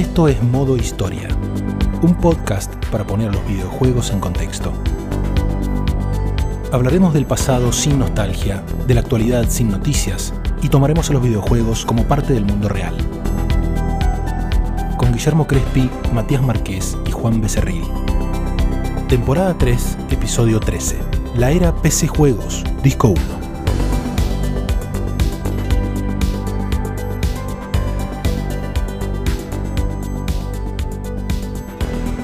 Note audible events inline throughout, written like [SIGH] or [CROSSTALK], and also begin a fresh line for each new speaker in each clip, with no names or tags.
Esto es Modo Historia, un podcast para poner los videojuegos en contexto. Hablaremos del pasado sin nostalgia, de la actualidad sin noticias y tomaremos a los videojuegos como parte del mundo real. Con Guillermo Crespi, Matías Marqués y Juan Becerril. Temporada 3, episodio 13. La era PC Juegos, disco 1.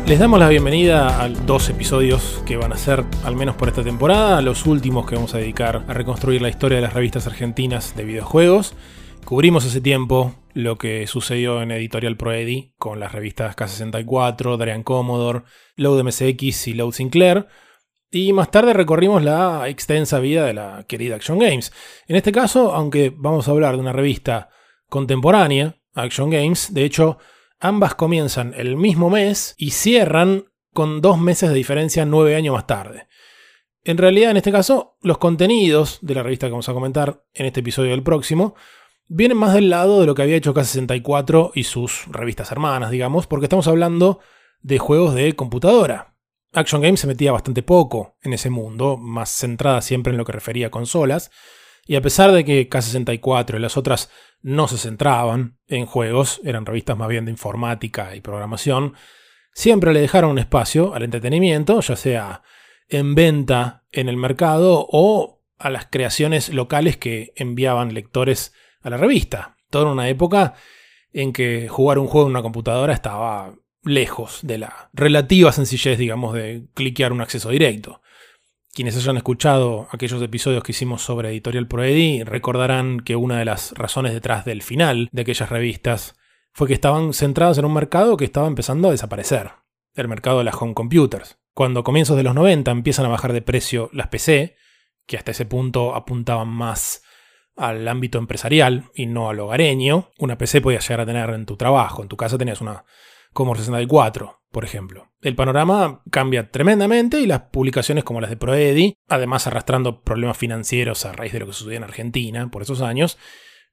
Les damos la bienvenida a dos episodios que van a ser, al menos por esta temporada, los últimos que vamos a dedicar a reconstruir la historia de las revistas argentinas de videojuegos. Cubrimos hace tiempo lo que sucedió en Editorial Proedi con las revistas K64, Drian Commodore, Load MSX y Load Sinclair. Y más tarde recorrimos la extensa vida de la querida Action Games. En este caso, aunque vamos a hablar de una revista contemporánea, Action Games, de hecho, Ambas comienzan el mismo mes y cierran con dos meses de diferencia nueve años más tarde. En realidad, en este caso, los contenidos de la revista que vamos a comentar en este episodio del próximo vienen más del lado de lo que había hecho K64 y sus revistas hermanas, digamos, porque estamos hablando de juegos de computadora. Action Games se metía bastante poco en ese mundo, más centrada siempre en lo que refería a consolas, y a pesar de que K64 y las otras no se centraban en juegos, eran revistas más bien de informática y programación, siempre le dejaron un espacio al entretenimiento, ya sea en venta en el mercado o a las creaciones locales que enviaban lectores a la revista. Toda una época en que jugar un juego en una computadora estaba lejos de la relativa sencillez, digamos, de cliquear un acceso directo. Quienes hayan escuchado aquellos episodios que hicimos sobre Editorial Proedi recordarán que una de las razones detrás del final de aquellas revistas fue que estaban centradas en un mercado que estaba empezando a desaparecer, el mercado de las home computers. Cuando a comienzos de los 90 empiezan a bajar de precio las PC, que hasta ese punto apuntaban más al ámbito empresarial y no al hogareño, una PC podías llegar a tener en tu trabajo, en tu casa tenías una Commodore 64, por ejemplo. El panorama cambia tremendamente y las publicaciones como las de Proedi, además arrastrando problemas financieros a raíz de lo que sucedió en Argentina por esos años,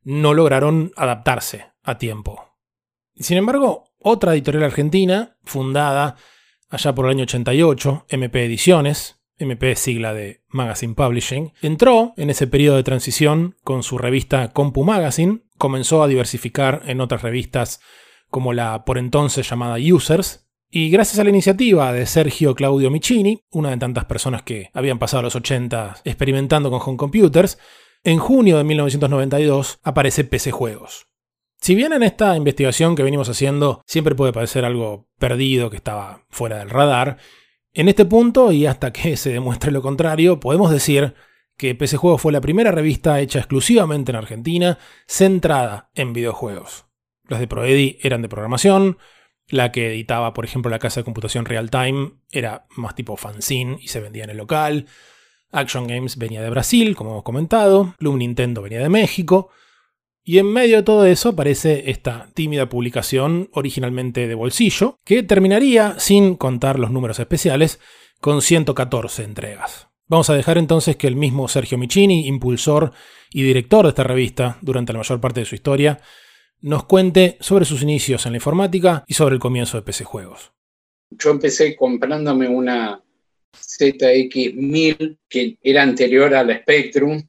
no lograron adaptarse a tiempo. Sin embargo, otra editorial argentina, fundada allá por el año 88, MP Ediciones, MP sigla de Magazine Publishing, entró en ese periodo de transición con su revista Compu Magazine, comenzó a diversificar en otras revistas como la por entonces llamada Users, y gracias a la iniciativa de Sergio Claudio Michini, una de tantas personas que habían pasado los 80 experimentando con home computers, en junio de 1992 aparece PC Juegos. Si bien en esta investigación que venimos haciendo siempre puede parecer algo perdido, que estaba fuera del radar, en este punto, y hasta que se demuestre lo contrario, podemos decir que PC Juegos fue la primera revista hecha exclusivamente en Argentina, centrada en videojuegos. Las de Proedi eran de programación. La que editaba, por ejemplo, la casa de computación Real Time era más tipo fanzine y se vendía en el local. Action Games venía de Brasil, como hemos comentado. Club Nintendo venía de México. Y en medio de todo eso aparece esta tímida publicación originalmente de bolsillo, que terminaría, sin contar los números especiales, con 114 entregas. Vamos a dejar entonces que el mismo Sergio Michini, impulsor y director de esta revista durante la mayor parte de su historia, nos cuente sobre sus inicios en la informática y sobre el comienzo de PC Juegos.
Yo empecé comprándome una ZX1000 que era anterior a la Spectrum.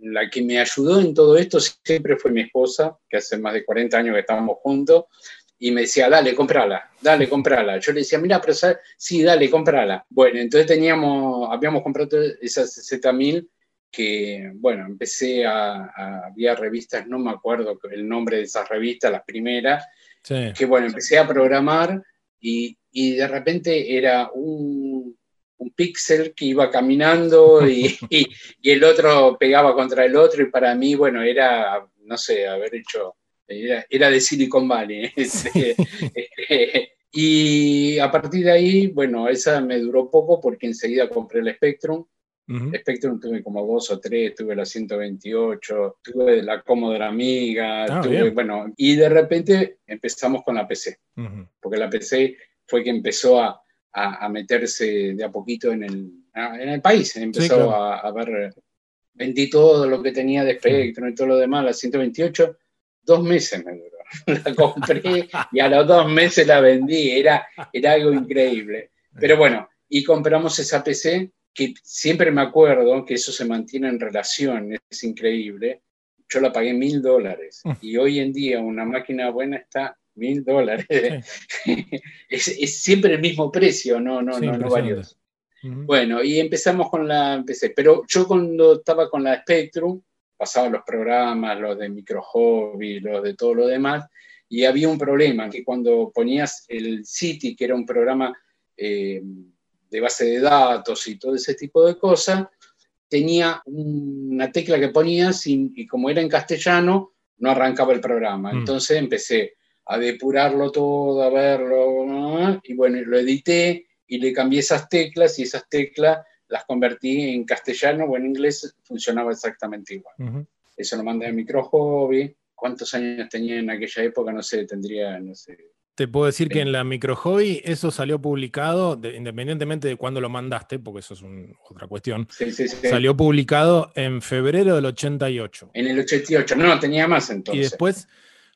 La que me ayudó en todo esto siempre fue mi esposa, que hace más de 40 años que estábamos juntos, y me decía, dale, comprala, dale, comprala. Yo le decía, mira, pero sí, dale, comprala. Bueno, entonces teníamos, habíamos comprado esa Z1000 que, bueno, empecé a, había revistas, no me acuerdo el nombre de esas revistas, las primeras, que, bueno, empecé a programar y, de repente era un, un píxel que iba caminando [LAUGHS] y, el otro pegaba contra el otro y para mí, bueno, era, no sé, haber hecho, era, de Silicon Valley. [LAUGHS] Este, [LAUGHS] y a partir de ahí, bueno, esa me duró poco porque enseguida compré el Spectrum Spectrum tuve como dos o tres, tuve la 128, tuve la Commodore Amiga, ah, bueno, y de repente empezamos con la PC, porque la PC fue que empezó a, a, meterse de a poquito en el, en el país, empezó a, ver, vendí todo lo que tenía de Spectrum y todo lo demás, la 128, dos meses me duró. [LAUGHS] La compré y a los dos meses la vendí, era, era algo increíble. Pero bueno, y compramos esa PC que siempre me acuerdo que eso se mantiene en relación, es increíble. Yo la pagué mil dólares mm. y hoy en día una máquina buena está mil dólares. [LAUGHS] es, siempre el mismo precio, no, no, no, no varios. Bueno, y empezamos con la PC, pero yo cuando estaba con la Spectrum, pasaba los programas, los de micro hobby, los de todo lo demás, y había un problema, que cuando ponías el City, que era un programa eh, de base de datos y todo ese tipo de cosas, tenía una tecla que ponías y, como era en castellano, no arrancaba el programa. Mm. Entonces empecé a depurarlo todo, a verlo, y bueno, lo edité y le cambié esas teclas y esas teclas las convertí en castellano o en inglés, funcionaba exactamente igual. Eso lo mandé a Micro Hobby. ¿Cuántos años tenía en aquella época? No sé, tendría, no sé,
te puedo decir que en la microhobby eso salió publicado, independientemente de cuándo lo mandaste, porque eso es otra cuestión. Sí, sí, salió publicado en febrero del 88.
En el 88, no, tenía más entonces.
Y después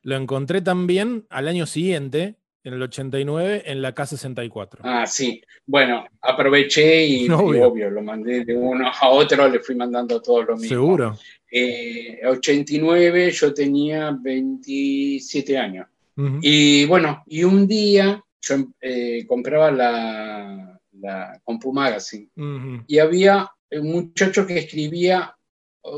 lo encontré también al año siguiente, en el 89, en la K64.
Ah, sí. Bueno, aproveché [LAUGHS] y, obvio. lo mandé de uno a otro, le fui mandando todos los mismos.
Seguro.
Eh, 89 yo tenía 27 años. Y bueno, y un día yo eh, compraba la, la Compu Magazine. Y había un muchacho que escribía,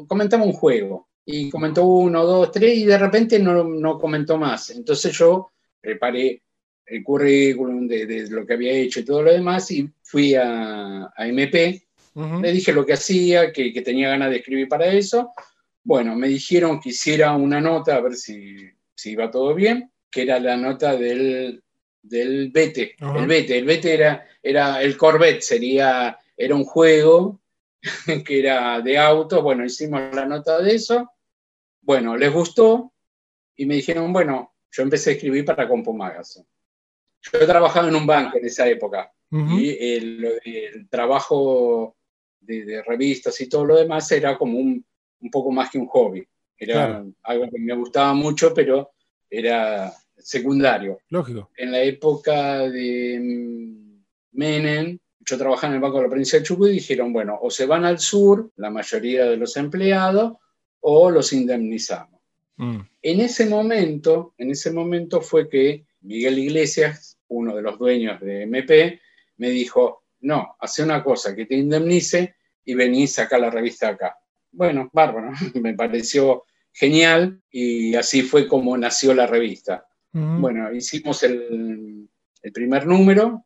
comentaba un juego y comentó uno, dos, tres y de repente no, no comentó más. Entonces yo preparé el currículum de, lo que había hecho y todo lo demás y fui a, a MP, le dije lo que hacía, que, que, tenía ganas de escribir para eso. Bueno, me dijeron que hiciera una nota a ver si, si iba todo bien que era la nota del, del Bete. El Bete, el Bete era, era el Corvette, sería, era un juego [LAUGHS] que era de auto. Bueno, hicimos la nota de eso. Bueno, les gustó y me dijeron, bueno, yo empecé a escribir para Compo Magazine. Yo he trabajado en un banco en esa época y el, trabajo de, revistas y todo lo demás era como un, un poco más que un hobby. Era algo que me gustaba mucho, pero era secundario.
Lógico.
En la época de mm, Menem, yo trabajaba en el Banco de la Provincia de Chubut y dijeron, bueno, o se van al sur, la mayoría de los empleados, o los indemnizamos. Mm. En ese momento, en ese momento fue que Miguel Iglesias, uno de los dueños de MP, me dijo, no, hace una cosa, que te indemnice y venís acá la revista acá. Bueno, bárbaro, [LAUGHS] me pareció genial y así fue como nació la revista. Bueno, hicimos el, primer número,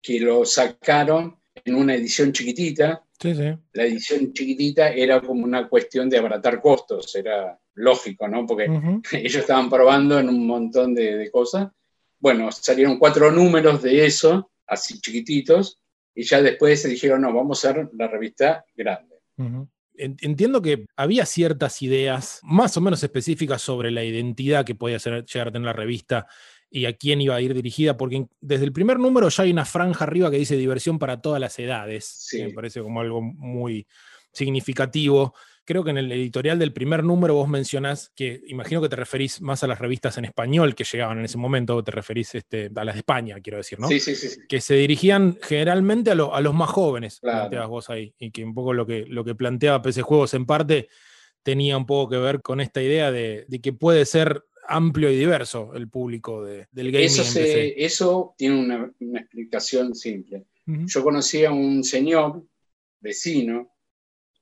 que lo sacaron en una edición chiquitita. La edición chiquitita era como una cuestión de abaratar costos, era lógico, ¿no? Porque [LAUGHS] ellos estaban probando en un montón de, cosas. Bueno, salieron cuatro números de eso, así chiquititos, y ya después se dijeron, no, vamos a hacer la revista grande
entiendo que había ciertas ideas más o menos específicas sobre la identidad que podía ser, llegar a tener la revista y a quién iba a ir dirigida, porque desde el primer número ya hay una franja arriba que dice diversión para todas las edades, me parece como algo muy significativo creo que en el editorial del primer número vos mencionás que imagino que te referís más a las revistas en español que llegaban en ese momento, te referís este, a las de España, quiero decir, ¿no?
Sí, sí, sí.
Que se dirigían generalmente a, los más jóvenes, planteabas vos ahí, y que un poco lo que, lo que planteaba PC Juegos en parte tenía un poco que ver con esta idea de, que puede ser amplio y diverso el público del gaming.
Eso, eso tiene una, explicación simple. Yo conocí a un señor vecino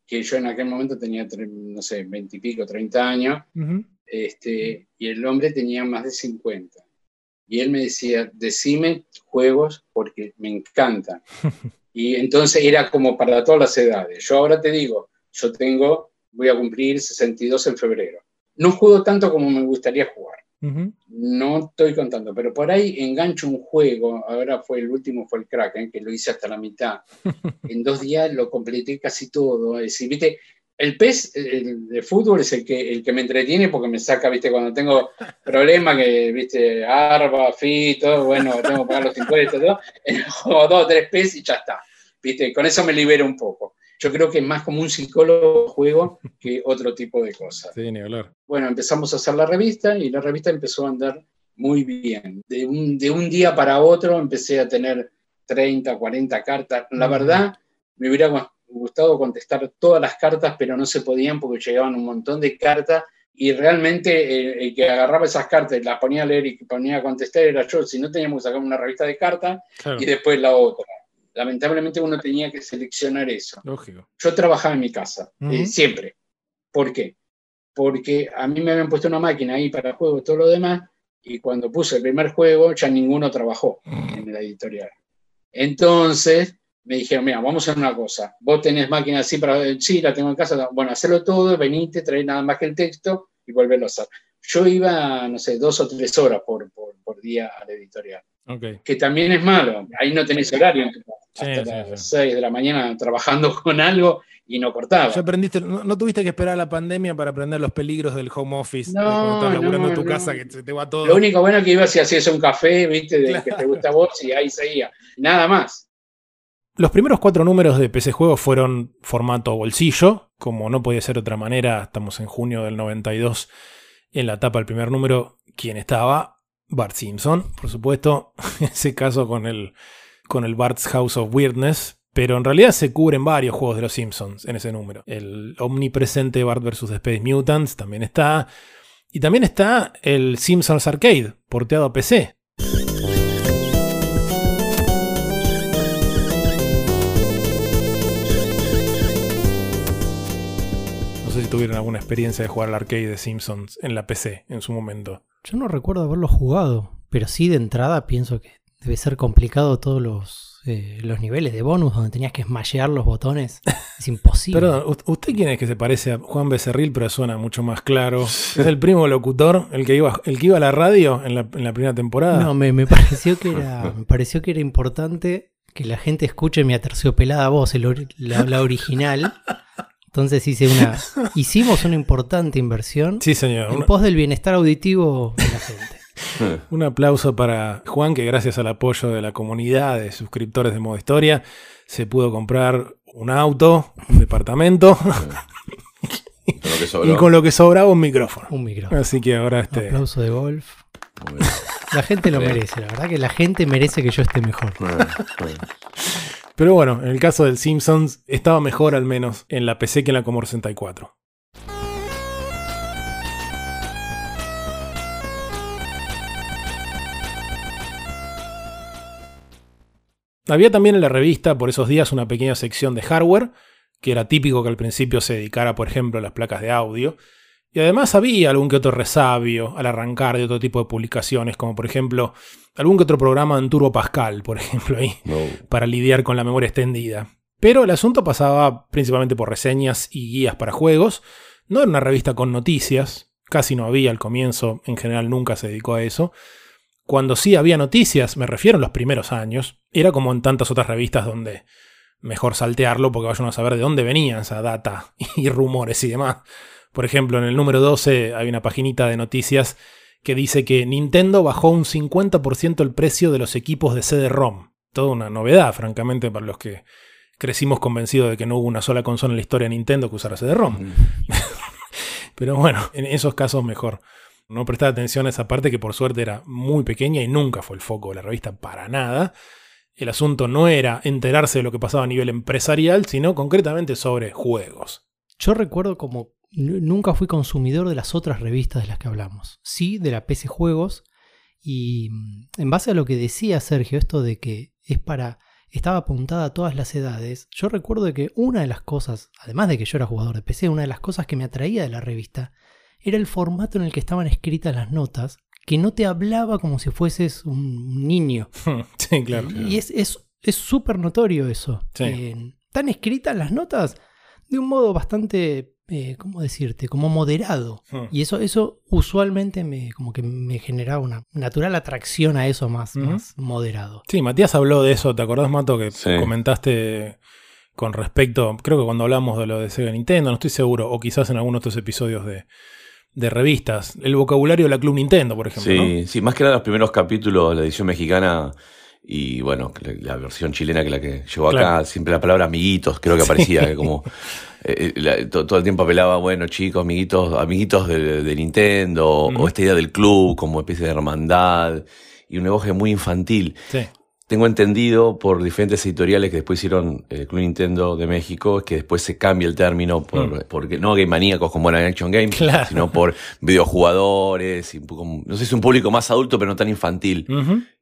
que yo en aquel momento tenía, no sé, 20 y pico, 30 años, este, y el hombre tenía más de 50. Y él me decía, decime juegos porque me encantan. [LAUGHS] y entonces era como para todas las edades. Yo ahora te digo, yo tengo, voy a cumplir 62 en febrero. No juego tanto como me gustaría jugar. No estoy contando, pero por ahí engancho un juego, ahora fue el último, fue el Kraken, que lo hice hasta la mitad. [LAUGHS] en dos días lo completé casi todo. Es decir, ¿viste? El pez el de fútbol es el que, el que me entretiene porque me saca, ¿viste? Cuando tengo problemas, que, ¿viste? Arba, fito, bueno, tengo que pagar los impuestos, todo. [LAUGHS] Juego dos, tres pez y ya está. ¿Viste? Con eso me libero un poco. Yo creo que es más como un psicólogo juego que otro tipo de cosas.
Sí, ni hablar.
Bueno, empezamos a hacer la revista y la revista empezó a andar muy bien. De un, de un día para otro empecé a tener 30, 40 cartas. La verdad, me hubiera gustado contestar todas las cartas, pero no se podían porque llegaban un montón de cartas y realmente el, que agarraba esas cartas y las ponía a leer y ponía a contestar era yo, si no teníamos que sacar una revista de cartas y después la otra. Lamentablemente uno tenía que seleccionar eso.
Lógico.
Yo trabajaba en mi casa, eh, siempre. ¿Por qué? Porque a mí me habían puesto una máquina ahí para juegos y todo lo demás, y cuando puse el primer juego ya ninguno trabajó en la editorial. Entonces me dijeron, mira, vamos a hacer una cosa, vos tenés máquina así para, sí, la tengo en casa, bueno, hacerlo todo, venite, trae nada más que el texto y volverlo a hacer. Yo iba, no sé, dos o tres horas por, por, día a la editorial. Que también es malo, ahí no tenés horario, hasta las seis de la mañana trabajando [LAUGHS] con algo y no cortaba.
Ya aprendiste, no, tuviste que esperar a la pandemia para aprender los peligros del home office, no, de laburando en tu casa, que te va todo.
Lo único bueno que ibas y hacías un café, viste, de que te gusta a vos y ahí seguía. Nada más.
Los primeros cuatro números de PC Juegos fueron formato bolsillo, como no podía ser de otra manera, estamos en junio del 92, en la tapa del primer número, ¿quién estaba? Bart Simpson, por supuesto, [LAUGHS] en ese caso con el, con el Bart's House of Weirdness, pero en realidad se cubren varios juegos de los Simpsons en ese número. El omnipresente Bart vs. Space Mutants también está, y también está el Simpsons Arcade, porteado a PC, si tuvieron alguna experiencia de jugar al arcade de Simpsons en la PC en su momento.
Yo no recuerdo haberlo jugado, pero sí de entrada pienso que debe ser complicado todos los, eh, los niveles de bonus donde tenías que smashear los botones. Es [LAUGHS] imposible.
Perdón, ¿usted quién es que se parece a Juan Becerril, pero suena mucho más claro? ¿Es el primo locutor, el que iba, el que iba a la radio en la, primera temporada?
No, me, pareció que era, [LAUGHS] me pareció que era importante que la gente escuche mi aterciopelada voz, la original. Entonces hice una, hicimos una importante inversión
sí, señor.
en pos del bienestar auditivo de la gente. [LAUGHS]
Un aplauso para Juan, que gracias al apoyo de la comunidad de suscriptores de Modo Historia, se pudo comprar un auto, un departamento. [LAUGHS] y con lo que sobraba un micrófono.
Un micrófono.
Así que ahora este.
Un aplauso de golf. La gente lo merece, la verdad que la gente merece que yo esté mejor.
Pero bueno, en el caso del Simpsons estaba mejor al menos en la PC que en la Commodore 64. Había también en la revista por esos días una pequeña sección de hardware, que era típico que al principio se dedicara, por ejemplo, a las placas de audio, y además había algún que otro resabio al arrancar de otro tipo de publicaciones, como por ejemplo algún que otro programa en Turbo Pascal, por ejemplo, ahí, para lidiar con la memoria extendida. Pero el asunto pasaba principalmente por reseñas y guías para juegos. No era una revista con noticias, casi no había al comienzo, en general nunca se dedicó a eso. Cuando sí había noticias, me refiero a los primeros años, era como en tantas otras revistas donde mejor saltearlo porque vayan a saber de dónde venían esa data [LAUGHS] y rumores y demás. Por ejemplo, en el número 12 hay una paginita de noticias que dice que Nintendo bajó un 50% el precio de los equipos de CD-ROM. Toda una novedad, francamente, para los que crecimos convencidos de que no hubo una sola consola en la historia de Nintendo que usara CD-ROM. [LAUGHS] Pero bueno, en esos casos mejor. No prestar atención a esa parte que por suerte era muy pequeña y nunca fue el foco de la revista para nada. El asunto no era enterarse de lo que pasaba a nivel empresarial, sino concretamente sobre juegos.
Yo recuerdo como nunca fui consumidor de las otras revistas de las que hablamos. Sí, de la PC Juegos. Y mm, en base a lo que decía Sergio, esto de que es para. estaba apuntada a todas las edades. Yo recuerdo que una de las cosas, además de que yo era jugador de PC, una de las cosas que me atraía de la revista era el formato en el que estaban escritas las notas, que no te hablaba como si fueses un niño. [LAUGHS]
Sí, claro.
Y es súper es, notorio eso. están escritas las notas de un modo bastante eh, ¿cómo decirte? Como moderado. Hmm. Y eso, eso usualmente me, como que me generaba una natural atracción a eso más, más moderado.
Sí, Matías habló de eso, ¿te acordás, Mato, que comentaste con respecto, creo que cuando hablamos de lo de Sega Nintendo, no estoy seguro, o quizás en algunos otros episodios de, de revistas, el vocabulario de la Club Nintendo, por ejemplo.
Sí, sí, más que nada los primeros capítulos, la edición mexicana y bueno, la, versión chilena que la que llegó acá, siempre la palabra amiguitos, creo que aparecía, como eh, eh, todo, el tiempo apelaba, bueno, chicos, amiguitos, amiguitos de, Nintendo, o esta idea del club como especie de hermandad, y un lenguaje muy infantil. Sí tengo entendido por diferentes editoriales que después hicieron el Club Nintendo de México, que después se cambia el término por, mm. porque no game maníacos como eran Action Games, sino por videojugadores, y, no sé si es un público más adulto pero no tan infantil.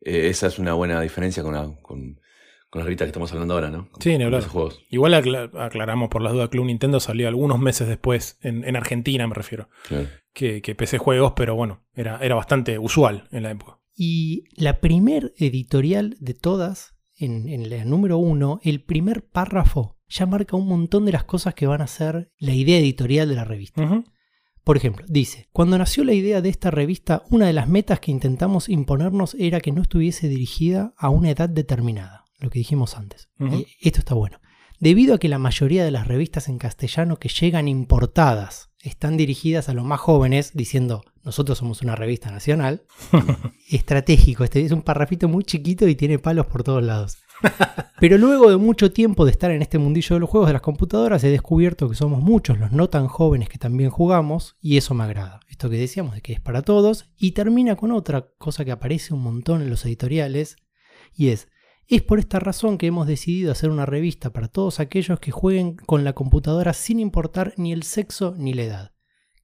Eh, esa es una buena diferencia con la, con, con revista que estamos hablando ahora, ¿no?
Sí, ni hablar. Igual aclaramos por las dudas, Club Nintendo salió algunos meses después, en, Argentina me refiero, que, que PC Juegos, pero bueno, era, era bastante usual en la época.
Y la primer editorial de todas, en, en la número uno, el primer párrafo ya marca un montón de las cosas que van a ser la idea editorial de la revista. Por ejemplo, dice, cuando nació la idea de esta revista, una de las metas que intentamos imponernos era que no estuviese dirigida a una edad determinada, lo que dijimos antes. Y esto está bueno. Debido a que la mayoría de las revistas en castellano que llegan importadas están dirigidas a los más jóvenes, diciendo, nosotros somos una revista nacional, [LAUGHS] estratégico, este es un parrafito muy chiquito y tiene palos por todos lados. [LAUGHS] Pero luego de mucho tiempo de estar en este mundillo de los juegos de las computadoras, he descubierto que somos muchos los no tan jóvenes que también jugamos y eso me agrada. Esto que decíamos de que es para todos y termina con otra cosa que aparece un montón en los editoriales y es, es por esta razón que hemos decidido hacer una revista para todos aquellos que jueguen con la computadora sin importar ni el sexo ni la edad.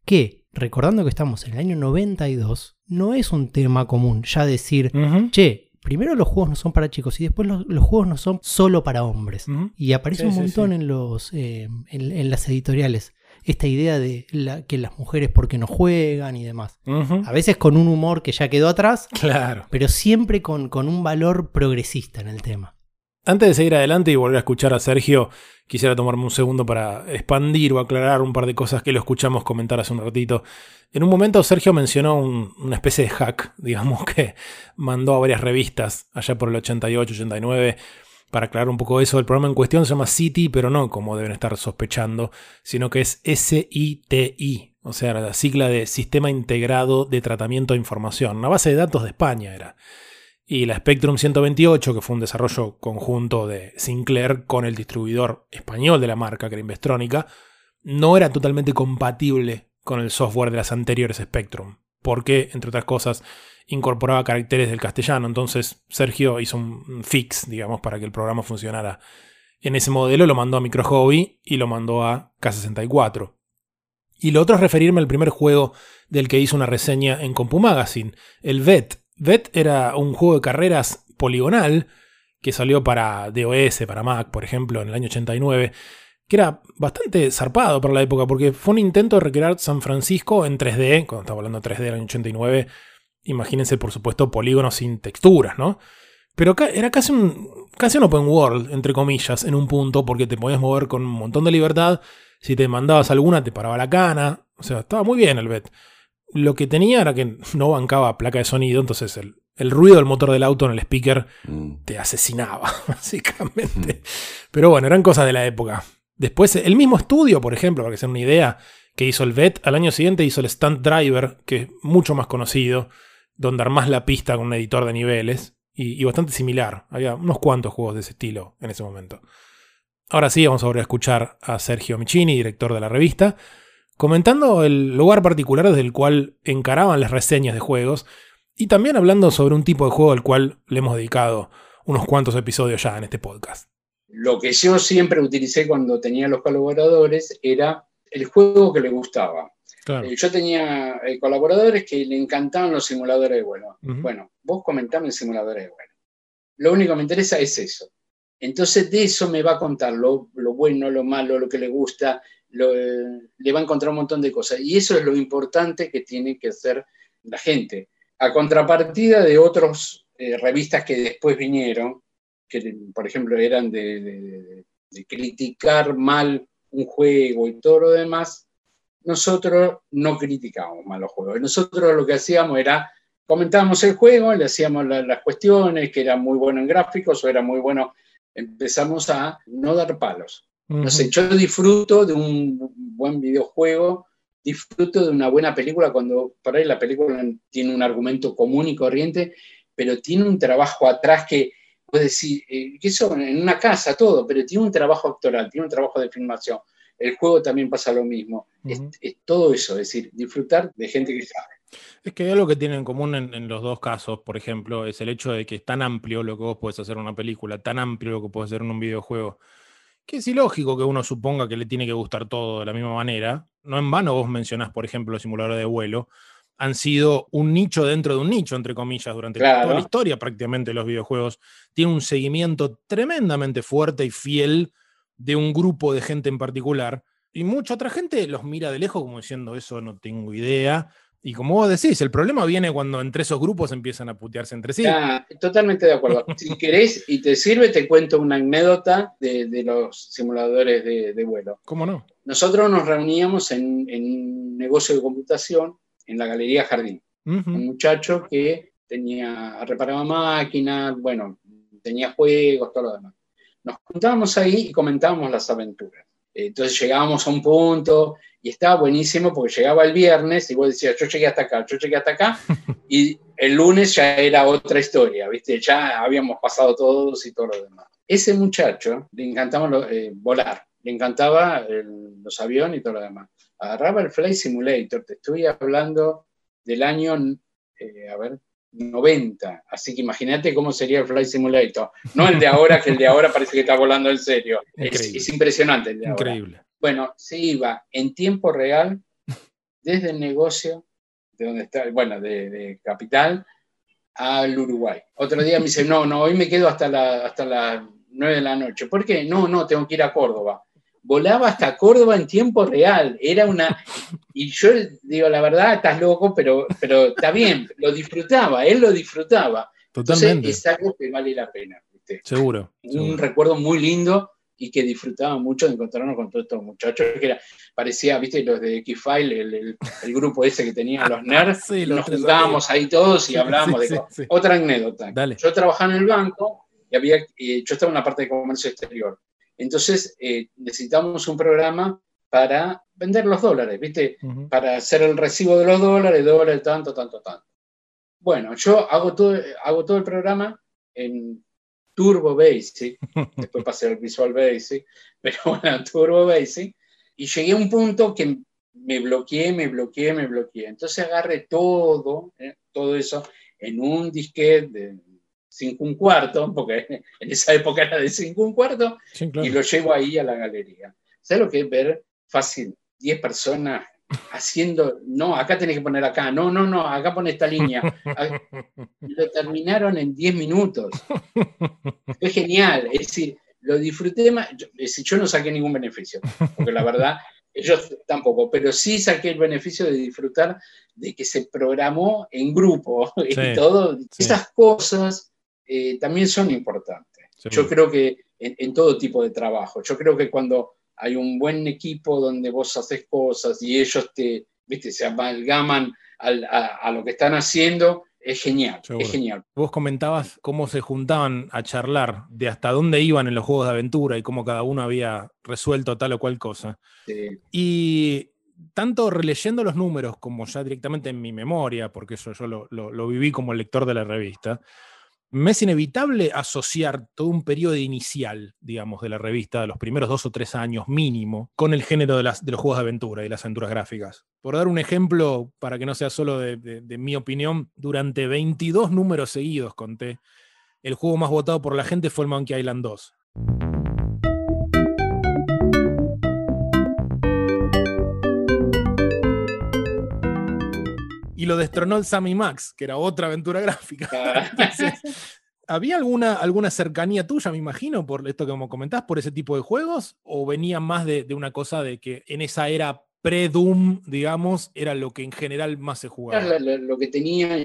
Que, recordando que estamos en el año 92, no es un tema común ya decir, che, primero los juegos no son para chicos y después los, juegos no son solo para hombres. Y aparece un montón En, los, eh, en, las editoriales esta idea de que las mujeres porque no juegan y demás. A veces con un humor que ya quedó atrás,
claro.
pero siempre con, con un valor progresista en el tema.
Antes de seguir adelante y volver a escuchar a Sergio, quisiera tomarme un segundo para expandir o aclarar un par de cosas que lo escuchamos comentar hace un ratito. En un momento Sergio mencionó una especie de hack, [LAUGHS] digamos, que mandó a varias revistas allá por el 88, 89 para aclarar un poco eso, el programa en cuestión se llama City, pero no como deben estar sospechando, sino que es SITI, o sea, la sigla de Sistema Integrado de Tratamiento de Información, una base de datos de España era. Y la Spectrum 128, que fue un desarrollo conjunto de Sinclair con el distribuidor español de la marca, que era Investrónica, no era totalmente compatible con el software de las anteriores Spectrum, porque, entre otras cosas, incorporaba caracteres del castellano. Entonces Sergio hizo un fix, digamos, para que el programa funcionara en ese modelo, lo mandó a Micro Hobby y lo mandó a K64. Y lo otro es referirme al primer juego del que hizo una reseña en Compu Magazine, el VET. VET era un juego de carreras poligonal que salió para DOS, para Mac, por ejemplo, en el año 89, que era bastante zarpado para la época, porque fue un intento de recrear San Francisco en 3D, cuando estaba hablando de 3D del año 89, Imagínense, por supuesto, polígonos sin texturas, ¿no? Pero era casi un, casi un open world, entre comillas, en un punto, porque te podías mover con un montón de libertad. Si te mandabas alguna, te paraba la cana. O sea, estaba muy bien el BET. Lo que tenía era que no bancaba placa de sonido, entonces el, el ruido del motor del auto en el speaker mm. te asesinaba, [LAUGHS] básicamente. Pero bueno, eran cosas de la época. Después, el mismo estudio, por ejemplo, para que se den una idea, que hizo el VET, al año siguiente hizo el Stunt Driver, que es mucho más conocido donde armás la pista con un editor de niveles y, bastante similar. Había unos cuantos juegos de ese estilo en ese momento. Ahora sí, vamos a volver a escuchar a Sergio Michini, director de la revista, comentando el lugar particular desde el cual encaraban las reseñas de juegos y también hablando sobre un tipo de juego al cual le hemos dedicado unos cuantos episodios ya en este podcast.
Lo que yo siempre utilicé cuando tenía los colaboradores era el juego que le gustaba. Eh, yo tenía eh, colaboradores que le encantaban los simuladores de vuelo. Bueno, vos comentame el simulador de vuelo. Lo único que me interesa es eso. Entonces de eso me va a contar lo, bueno, lo malo, lo que le gusta, eh, le va a encontrar un montón de cosas. Y eso es lo importante que tiene que hacer la gente. A contrapartida de otras revistas que después vinieron, que por ejemplo eran de criticar mal un juego y todo lo demás, nosotros no criticábamos malos juegos. Nosotros lo que hacíamos era, comentábamos el juego, le hacíamos las cuestiones, que era muy bueno en gráficos o era muy bueno, empezamos a no dar palos. No sé, yo disfruto de un buen videojuego, disfruto de una buena película cuando por ahí la película tiene un argumento común y corriente, pero tiene un trabajo atrás que puedes decir, eh, que son en una casa, todo, pero tiene un trabajo actoral, tiene un trabajo de filmación. El juego también pasa lo mismo. es, todo eso, es decir, disfrutar de gente que sabe.
Es que hay algo que tienen en común en, los dos casos, por ejemplo, es el hecho de que es tan amplio lo que vos puedes hacer en una película, tan amplio lo que puedes hacer en un videojuego, que es ilógico que uno suponga que le tiene que gustar todo de la misma manera. No en vano vos mencionás, por ejemplo, los simuladores de vuelo, han sido un nicho dentro de un nicho, entre comillas, durante toda la historia prácticamente los videojuegos. Tiene un seguimiento tremendamente fuerte y fiel de un grupo de gente en particular. Y mucha otra gente los mira de lejos como diciendo, eso no tengo idea. Y como vos decís, el problema viene cuando entre esos grupos empiezan a putearse entre sí.
totalmente de acuerdo. si [LAUGHS] querés y te sirve, te cuento una anécdota de, los simuladores de, vuelo.
¿Cómo no?
Nosotros nos reuníamos en, un negocio de computación en la Galería Jardín. Un muchacho que tenía, reparaba máquinas, bueno, tenía juegos, todo lo demás. Nos juntábamos ahí y comentábamos las aventuras. Entonces llegábamos a un punto y estaba buenísimo porque llegaba el viernes y vos decías, yo llegué hasta acá, yo llegué hasta acá, [LAUGHS] y el lunes ya era otra historia, ¿viste? Ya habíamos pasado todos y todo lo demás. Ese muchacho le encantaba eh, volar, le encantaba los aviones y todo lo demás. Agarraba el Flight Simulator, te estoy hablando del año, eh, a ver, 90. Así que imagínate cómo sería el Flight Simulator. No el de ahora, que el de ahora parece que está volando en serio. Es, impresionante el de
Increíble.
Bueno, se iba en tiempo real desde el negocio, de donde está, bueno, de, Capital, al Uruguay. Otro día me dice, no, no, hoy me quedo hasta, la, hasta las 9 de la noche. ¿Por qué? No, no, tengo que ir a Córdoba. Volaba hasta Córdoba en tiempo real. Era una. Y yo digo, la verdad, estás loco, pero, pero está bien, lo disfrutaba, él lo disfrutaba.
Totalmente.
es algo que vale la pena.
Seguro.
Un recuerdo muy lindo y que disfrutaba mucho de encontrarnos con todos estos muchachos, que era, parecía, viste, los de X-File, el, grupo ese que tenían los [LAUGHS] nerds, nos juntábamos ahí todos y hablábamos de otra anécdota. Yo trabajaba en el banco y había, yo estaba en la parte de comercio exterior. Entonces eh, necesitamos un programa para vender los dólares, ¿viste? Para hacer el recibo de los dólares, dólares, tanto, tanto, tanto. Bueno, yo hago todo, hago todo el programa en Turbo Basic, [LAUGHS] después pasé al Visual Basic, pero [LAUGHS] bueno, Turbo Basic, y llegué a un punto que me bloqueé, me bloqueé, me bloqueé. Entonces agarré todo, eh, todo eso en un disquete de 5 un cuarto, porque [LAUGHS] en esa época era de 5 un cuarto, y lo llevo ahí a la galería. ¿Sabes lo que es ver fácil? 10 personas haciendo, no, acá tenés que poner acá, no, no, no, acá pone esta línea. [LAUGHS] Lo terminaron en 10 minutos. Fue genial, es decir, lo disfruté más, yo, yo no saqué ningún beneficio, porque la verdad, ellos tampoco, pero sí saqué el beneficio de disfrutar de que se programó en grupo [LAUGHS] y todo. Esas cosas eh, también son importantes. Yo creo que en todo tipo de trabajo, yo creo que cuando hay un buen equipo donde vos haces cosas y ellos te, viste, se amalgaman a, lo que están haciendo, es genial, es genial.
Vos comentabas cómo se juntaban a charlar de hasta dónde iban en los juegos de aventura y cómo cada uno había resuelto tal o cual cosa. Y tanto releyendo los números como ya directamente en mi memoria, porque eso yo lo, lo viví como lector de la revista, me es inevitable asociar todo un periodo inicial, digamos, de la revista, de los primeros dos o tres años mínimo, con el género de, las, de los juegos de aventura y las aventuras gráficas. Por dar un ejemplo, para que no sea solo de, de mi opinión, durante 22 números seguidos conté, el juego más votado por la gente fue el Monkey Island 2. Y lo destronó el Sammy Max, que era otra aventura gráfica. [LAUGHS] ¿Había alguna, alguna cercanía tuya, me imagino, por esto que como comentás, por ese tipo de juegos? ¿O venía más de, una cosa de que en esa era pre-Doom, digamos, era lo que en general más se jugaba?
Lo, que tenía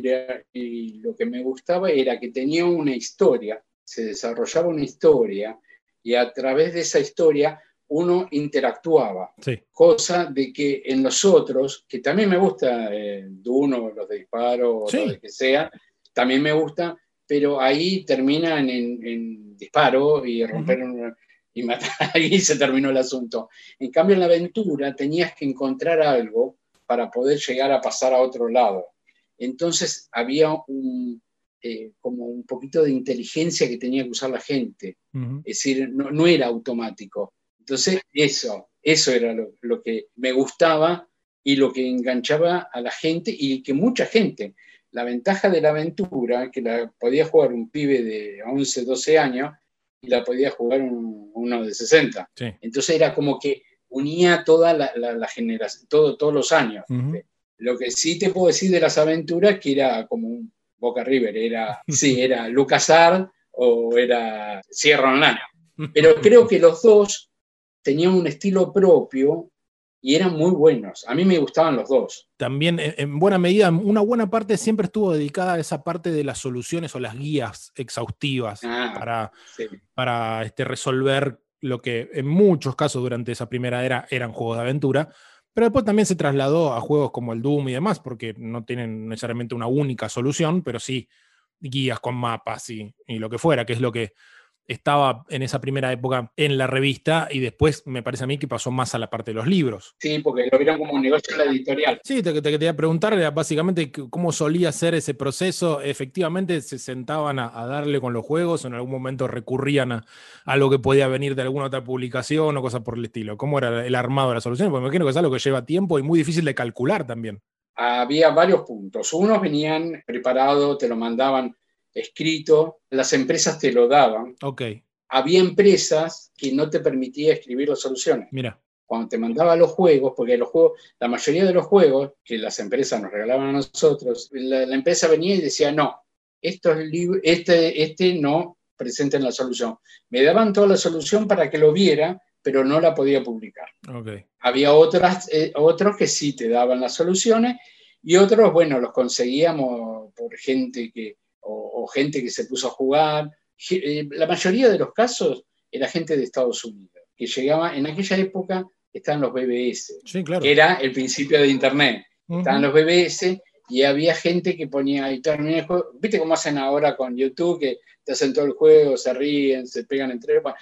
y lo que me gustaba era que tenía una historia, se desarrollaba una historia y a través de esa historia uno interactuaba. Cosa de que en los otros, que también me gusta eh, uno, los de disparo, o lo de que sea, también me gusta, pero ahí terminan en, disparo y romper y matar, [LAUGHS] ahí se terminó el asunto. En cambio, en la aventura tenías que encontrar algo para poder llegar a pasar a otro lado. Entonces había un, eh, como un poquito de inteligencia que tenía que usar la gente. Es decir, no, era automático. Entonces, eso, eso era lo, que me gustaba y lo que enganchaba a la gente y que mucha gente. La ventaja de la aventura, que la podía jugar un pibe de 11, 12 años y la podía jugar uno de 60. Entonces era como que unía toda la, generación, todo, todos los años. Lo que sí te puedo decir de las aventuras, que era como un Boca River, era, [LAUGHS] sí, era LucasArts o era Sierra Online. Pero creo que los dos tenían un estilo propio y eran muy buenos. A mí me gustaban los dos.
También, en buena medida, una buena parte siempre estuvo dedicada a esa parte de las soluciones o las guías exhaustivas ah, para, para este, resolver lo que en muchos casos durante esa primera era eran juegos de aventura, pero después también se trasladó a juegos como el Doom y demás, porque no tienen necesariamente una única solución, pero sí guías con mapas y, y lo que fuera, que es lo que estaba en esa primera época en la revista y después me parece a mí que pasó más a la parte de los libros.
Sí, porque lo vieron como un negocio en la editorial.
Sí, te, te, quería preguntar básicamente cómo solía ser ese proceso. Efectivamente se sentaban a, darle con los juegos, o en algún momento recurrían a, a, lo que podía venir de alguna otra publicación o cosas por el estilo. ¿Cómo era el armado de la solución? Porque me imagino que es algo que lleva tiempo y muy difícil de calcular también.
Había varios puntos. Unos venían preparados, te lo mandaban escrito, las empresas te lo daban.
Ok.
Había empresas que no te permitía escribir las soluciones.
Mira.
Cuando te mandaba los juegos, porque los juegos, la mayoría de los juegos que las empresas nos regalaban a nosotros, la, empresa venía y decía, no, estos este, este no presenten la solución. Me daban toda la solución para que lo viera, pero no la podía publicar.
Okay.
Había otras, eh, otros que sí te daban las soluciones y otros, bueno, los conseguíamos por gente que, o, gente que se puso a jugar. Eh, la mayoría de los casos era gente de Estados Unidos, que llegaba, en aquella época estaban los BBS, que era el principio de Internet. Estaban los BBS y había gente que ponía ahí terminé ¿Viste cómo hacen ahora con YouTube? Que te hacen todo el juego, se ríen, se pegan entre ellos.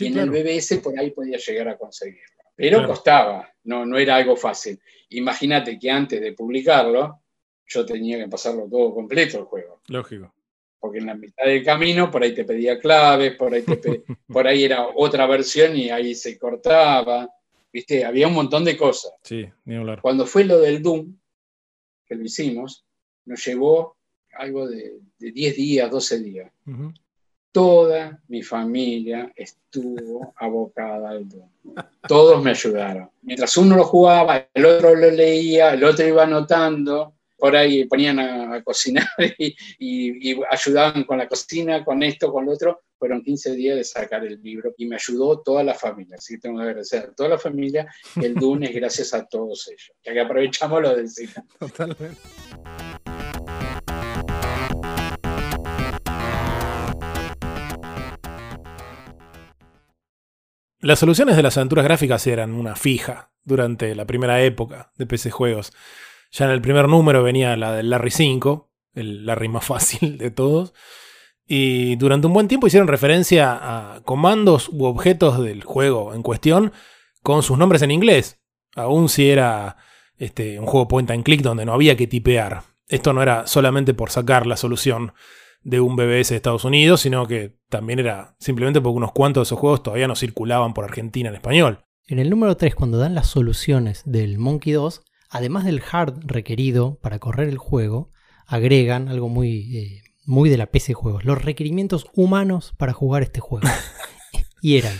en el BBS por ahí podía llegar a conseguirlo. Pero costaba, no, no era algo fácil. Imagínate que antes de publicarlo, yo tenía que pasarlo todo completo el juego.
Lógico.
Porque en la mitad del camino, por ahí te pedía claves, por ahí, [LAUGHS] por ahí era otra versión y ahí se cortaba. ¿Viste? Había un montón de cosas.
Sí, ni hablar.
Cuando fue lo del Doom, que lo hicimos, nos llevó algo de, 10 días, 12 días. Toda mi familia estuvo [LAUGHS] abocada al Doom. Todos me ayudaron. Mientras uno lo jugaba, el otro lo leía, el otro iba anotando por ahí ponían a, cocinar [LAUGHS] y, ayudaban con la cocina, con esto, con lo otro. Fueron 15 días de sacar el libro y me ayudó toda la familia. Así que tengo que agradecer a toda la familia el lunes gracias a todos ellos. Ya que aprovechamos lo del cine. [LAUGHS] Totalmente.
Las soluciones de las aventuras gráficas eran una fija durante la primera época de PC Juegos. Ya en el primer número venía la del Larry 5, el Larry más [LAUGHS] fácil de todos. Y durante un buen tiempo hicieron referencia a comandos u objetos del juego en cuestión con sus nombres en inglés. Aún si era este, un juego point and click donde no había que tipear. Esto no era solamente por sacar la solución de un BBS de Estados Unidos, sino que también era simplemente porque unos cuantos de esos juegos todavía no circulaban por Argentina en español.
En el número 3, cuando dan las soluciones del Monkey 2, además del hard requerido para correr el juego, agregan algo muy, eh, muy de la PC Juegos, los requerimientos humanos para jugar este juego. [LAUGHS] y eran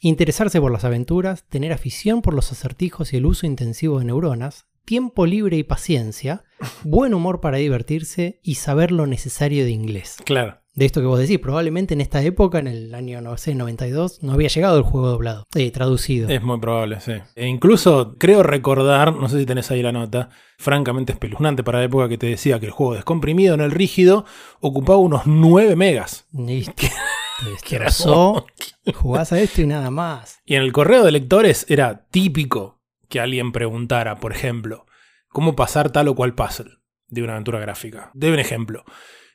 interesarse por las aventuras, tener afición por los acertijos y el uso intensivo de neuronas, tiempo libre y paciencia, buen humor para divertirse y saber lo necesario de inglés.
Claro
de esto que vos decís. Probablemente en esta época, en el año no sé, 92, no había llegado el juego doblado, eh, traducido.
Es muy probable, sí. E incluso creo recordar, no sé si tenés ahí la nota, francamente espeluznante para la época que te decía que el juego descomprimido en el rígido ocupaba unos 9 megas. [LAUGHS]
¿Qué pasó? Jugás a esto y nada más.
Y en el correo de lectores era típico que alguien preguntara, por ejemplo, cómo pasar tal o cual puzzle de una aventura gráfica. De un ejemplo.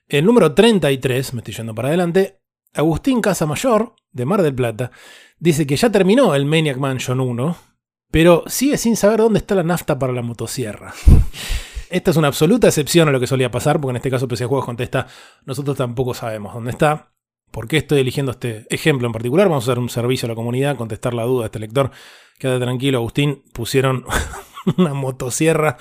El número 33, me estoy yendo para adelante, Agustín Casamayor, de Mar del Plata, dice que ya terminó el Maniac Mansion 1, pero sigue sin saber dónde está la nafta para la motosierra. [LAUGHS] Esta es una absoluta excepción a lo que solía pasar, porque en este caso PC Juegos contesta, nosotros tampoco sabemos dónde está. ¿Por qué estoy eligiendo este ejemplo en particular? Vamos a hacer un servicio a la comunidad, contestar la duda de este lector. Quédate tranquilo, Agustín. Pusieron [LAUGHS] una motosierra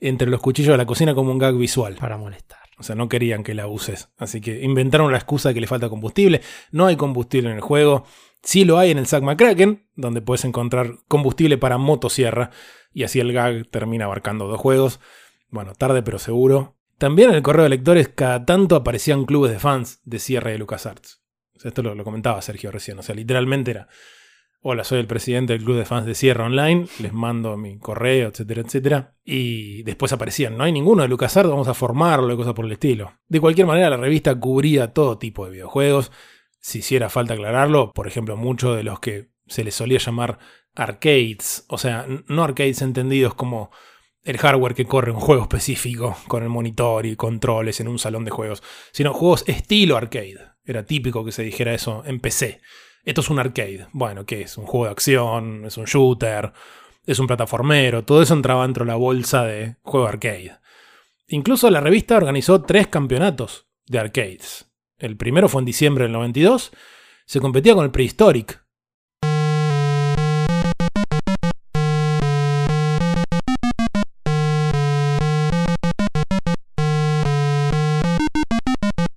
entre los cuchillos de la cocina como un gag visual.
Para molestar.
O sea, no querían que la uses. Así que inventaron la excusa de que le falta combustible. No hay combustible en el juego. Sí lo hay en el Zack McCracken, donde puedes encontrar combustible para motosierra. Y así el gag termina abarcando dos juegos. Bueno, tarde pero seguro. También en el correo de lectores cada tanto aparecían clubes de fans de cierre de LucasArts. esto lo, lo comentaba Sergio recién. O sea, literalmente era Hola, soy el presidente del club de fans de Sierra Online, les mando mi correo, etcétera, etcétera. Y después aparecían, no hay ninguno de LucasArts, vamos a formarlo y cosas por el estilo. De cualquier manera, la revista cubría todo tipo de videojuegos. Si hiciera falta aclararlo, por ejemplo, muchos de los que se les solía llamar arcades, o sea, no arcades entendidos como el hardware que corre un juego específico con el monitor y controles en un salón de juegos, sino juegos estilo arcade. Era típico que se dijera eso en PC. Esto es un arcade. Bueno, ¿qué es? Un juego de acción, es un shooter, es un plataformero. Todo eso entraba dentro de la bolsa de juego arcade. Incluso la revista organizó tres campeonatos de arcades. El primero fue en diciembre del 92. Se competía con el Prehistoric.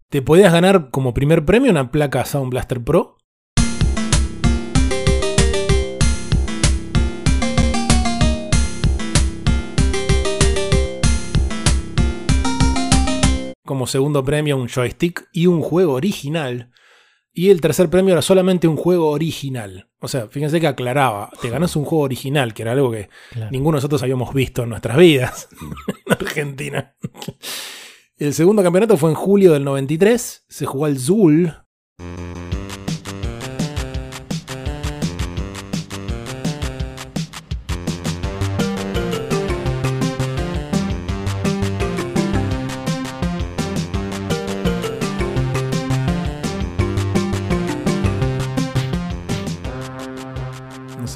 Te podías ganar como primer premio una placa Sound Blaster Pro como segundo premio un joystick y un juego original. Y el tercer premio era solamente un juego original. O sea, fíjense que aclaraba, te ganas un juego original, que era algo que ninguno de nosotros habíamos visto en nuestras vidas [LAUGHS] en Argentina. El segundo campeonato fue en julio del 93, se jugó al Zul,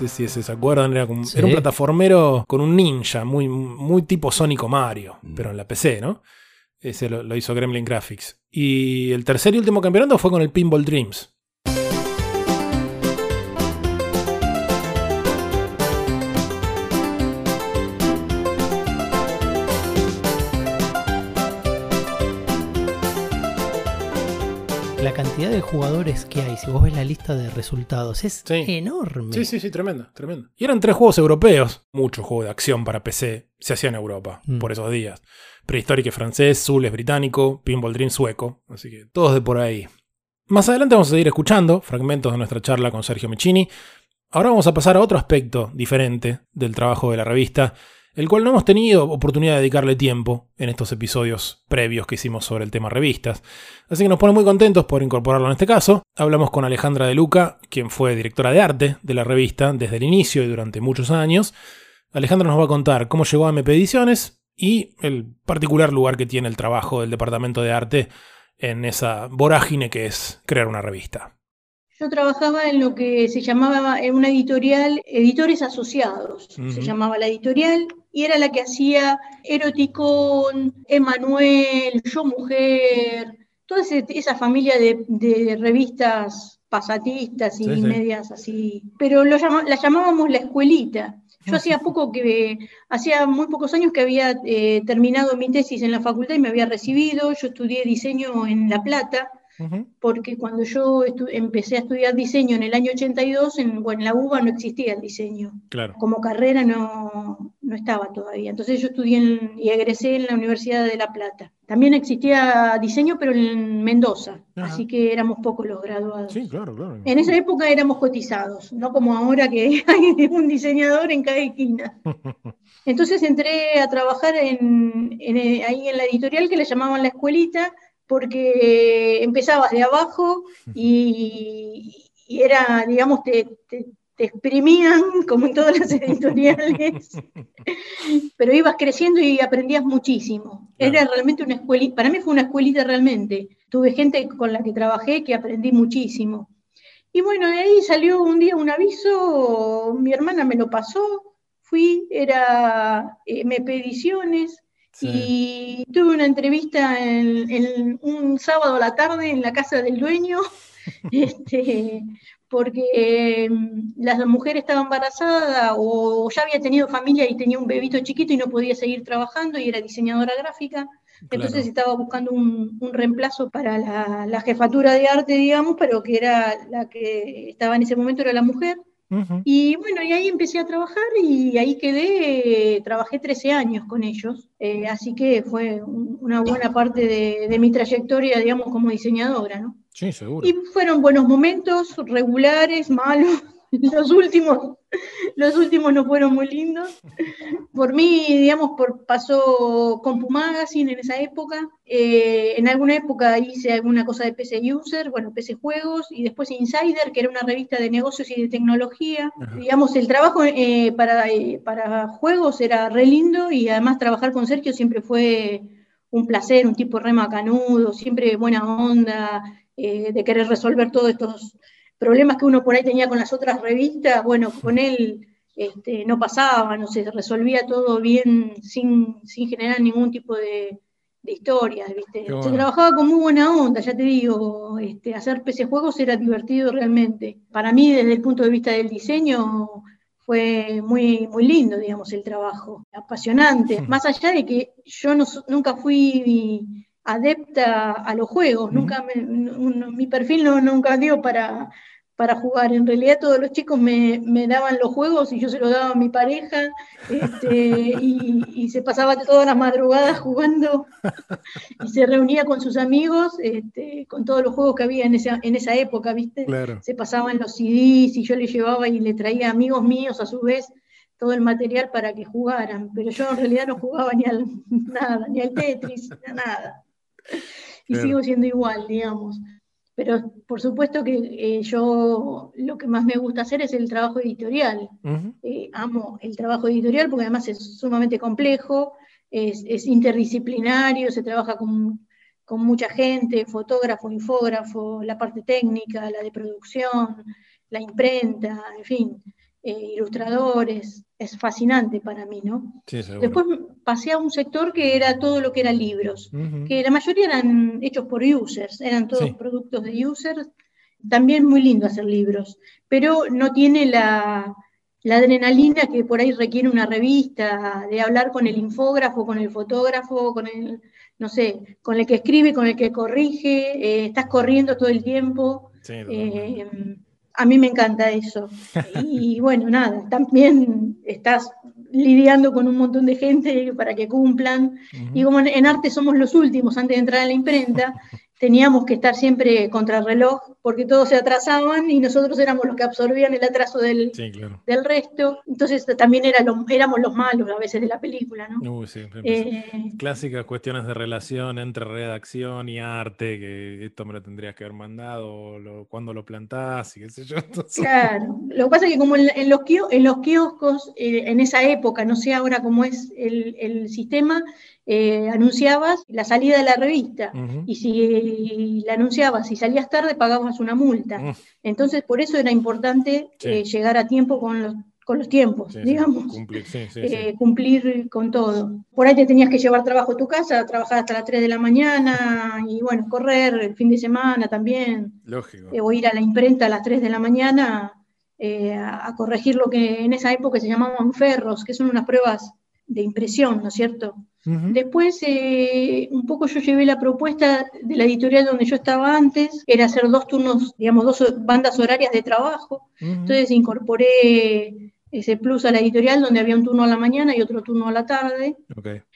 si ese se acuerdan, era, un plataformero con un ninja, muy, muy tipo Sónico Mario, mm. pero en la PC, ¿no? Ese lo, lo hizo Gremlin Graphics. Y el tercer y último campeonato fue con el Pinball Dreams.
Cantidad de jugadores que hay, si vos ves la lista de resultados, es enorme.
Sí, sí, sí, tremendo, tremendo. Y eran tres juegos europeos. Muchos juegos de acción para PC se hacían en Europa mm. por esos días. Prehistoric francés, Zul británico, Pinball Dream sueco. Así que todos de por ahí. Más adelante vamos a seguir escuchando fragmentos de nuestra charla con Sergio Michini. Ahora vamos a pasar a otro aspecto diferente del trabajo de la revista el cual no hemos tenido oportunidad de dedicarle tiempo en estos episodios previos que hicimos sobre el tema revistas. Así que nos pone muy contentos por incorporarlo en este caso. Hablamos con Alejandra de Luca, quien fue directora de arte de la revista desde el inicio y durante muchos años. Alejandra nos va a contar cómo llegó a MP Ediciones y el particular lugar que tiene el trabajo del departamento de arte en esa vorágine que es crear una revista.
Yo trabajaba en lo que se llamaba en una editorial, editores asociados, se llamaba la editorial, y era la que hacía Eroticón, Emanuel, Yo Mujer, toda esa familia de, revistas pasatistas y medias así. Pero lo la llamábamos la escuelita. Yo hacía poco que, hacía muy pocos años que había eh, terminado mi tesis en la facultad y me había recibido. Yo estudié diseño en La Plata porque cuando yo empecé a estudiar diseño en el año 82, en, bueno, en la UBA no existía el diseño. Como carrera no, no estaba todavía. Entonces yo estudié y egresé en la Universidad de La Plata. También existía diseño, pero en Mendoza, así que éramos pocos los graduados.
Sí, claro, claro.
En esa época éramos cotizados, no como ahora que [LAUGHS] hay un diseñador en cada esquina. [LAUGHS] Entonces entré a trabajar en, ahí en la editorial que le llamaban La Escuelita, porque empezabas de abajo y, era, digamos, te, exprimían como en todas las [LAUGHS] editoriales, pero ibas creciendo y aprendías muchísimo. Era realmente una escuelita, para mí fue una escuelita realmente. Tuve gente con la que trabajé que aprendí muchísimo. Y bueno, de ahí salió un día un aviso, mi hermana me lo pasó, fui, era MP Ediciones, Y tuve una entrevista en, un sábado a la tarde en la casa del dueño, [LAUGHS] este, porque em, la mujer estaba embarazada o ya había tenido familia y tenía un bebito chiquito y no podía seguir trabajando y era diseñadora gráfica. Entonces estaba buscando un, reemplazo para la, jefatura de arte, digamos, pero que era la que estaba en ese momento era la mujer. Y bueno, y ahí empecé a trabajar y ahí quedé, trabajé 13 años con ellos, eh, así que fue una buena parte de, de, mi trayectoria, digamos, como diseñadora, ¿no?
Sí, seguro.
Y fueron buenos momentos, regulares, malos, [LAUGHS] los últimos, los últimos no fueron muy lindos. Por mí, digamos, por, pasó Compu Magazine en esa época. Eh, en alguna época hice alguna cosa de PC User, bueno, PC Juegos, y después Insider, que era una revista de negocios y de tecnología. Digamos, el trabajo eh, para, eh, para juegos era re lindo y además trabajar con Sergio siempre fue un placer, un tipo re macanudo, siempre buena onda, de querer resolver todos estos problemas que uno por ahí tenía con las otras revistas, bueno, con él este, no pasaba, no se resolvía todo bien sin, generar ningún tipo de, historias, ¿viste? Se trabajaba con muy buena onda, ya te digo, este, hacer PC juegos era divertido realmente. Para mí, desde el punto de vista del diseño, fue muy, muy lindo, digamos, el trabajo, apasionante, más allá de que yo nunca fui adepta a los juegos, nunca mi perfil no, nunca dio para, para jugar. En realidad todos los chicos me, daban los juegos y yo se los daba a mi pareja este, [LAUGHS] y, se pasaba todas las madrugadas jugando [LAUGHS] y se reunía con sus amigos este, con todos los juegos que había en esa, en esa época, ¿viste? Se pasaban los CDs y yo le llevaba y le traía amigos míos a su vez todo el material para que jugaran, pero yo en realidad no jugaba ni al [LAUGHS] nada, ni al Tetris, nada y sigo siendo igual, digamos. Pero por supuesto que eh, yo lo que más me gusta hacer es el trabajo editorial. Eh, amo el trabajo editorial porque además es sumamente complejo, es, interdisciplinario, se trabaja con, con, mucha gente, fotógrafo, infógrafo, la parte técnica, la de producción, la imprenta, en fin. Eh, ilustradores, es fascinante para mí, ¿no? Después pasé a un sector que era todo lo que eran libros, que la mayoría eran hechos por users, eran todos productos de users. También muy lindo hacer libros, pero no tiene la, adrenalina que por ahí requiere una revista, de hablar con el infógrafo, con el fotógrafo, con el, no sé, con el que escribe, con el que corrige, eh, estás corriendo todo el tiempo. Eh, a mí me encanta eso. Y bueno, nada, también estás lidiando con un montón de gente para que cumplan. Y como en arte somos los últimos antes de entrar a la imprenta, teníamos que estar siempre contra el reloj porque todos se atrasaban y nosotros éramos los que absorbían el atraso del, del resto. Entonces también era éramos los malos a veces de la película, ¿no?
Eh, Clásicas cuestiones de relación entre redacción y arte, que esto me lo tendrías que haber mandado, lo, cuando lo plantás y qué sé yo. [LAUGHS]
Claro, lo que pasa es que como en, los, en los kioscos, eh, en esa época, no sé ahora cómo es el, el sistema, eh, anunciabas la salida de la revista y si la anunciabas y salías tarde pagabas una multa. Entonces por eso era importante eh, llegar a tiempo con los, con los tiempos, digamos, eh, cumplir, con todo. Por ahí te tenías que llevar trabajo a tu casa, trabajar hasta las 3 de la mañana y bueno, correr el fin de semana también.
Lógico.
o ir a la imprenta a las 3 de la mañana a corregir lo que en esa época se llamaban ferros, que son unas pruebas de impresión, ¿no es cierto? Después, eh, un poco yo llevé la propuesta de la editorial donde yo estaba antes, era hacer dos turnos, digamos, dos bandas horarias de trabajo. Entonces incorporé ese plus a la editorial donde había un turno a la mañana y otro turno a la tarde.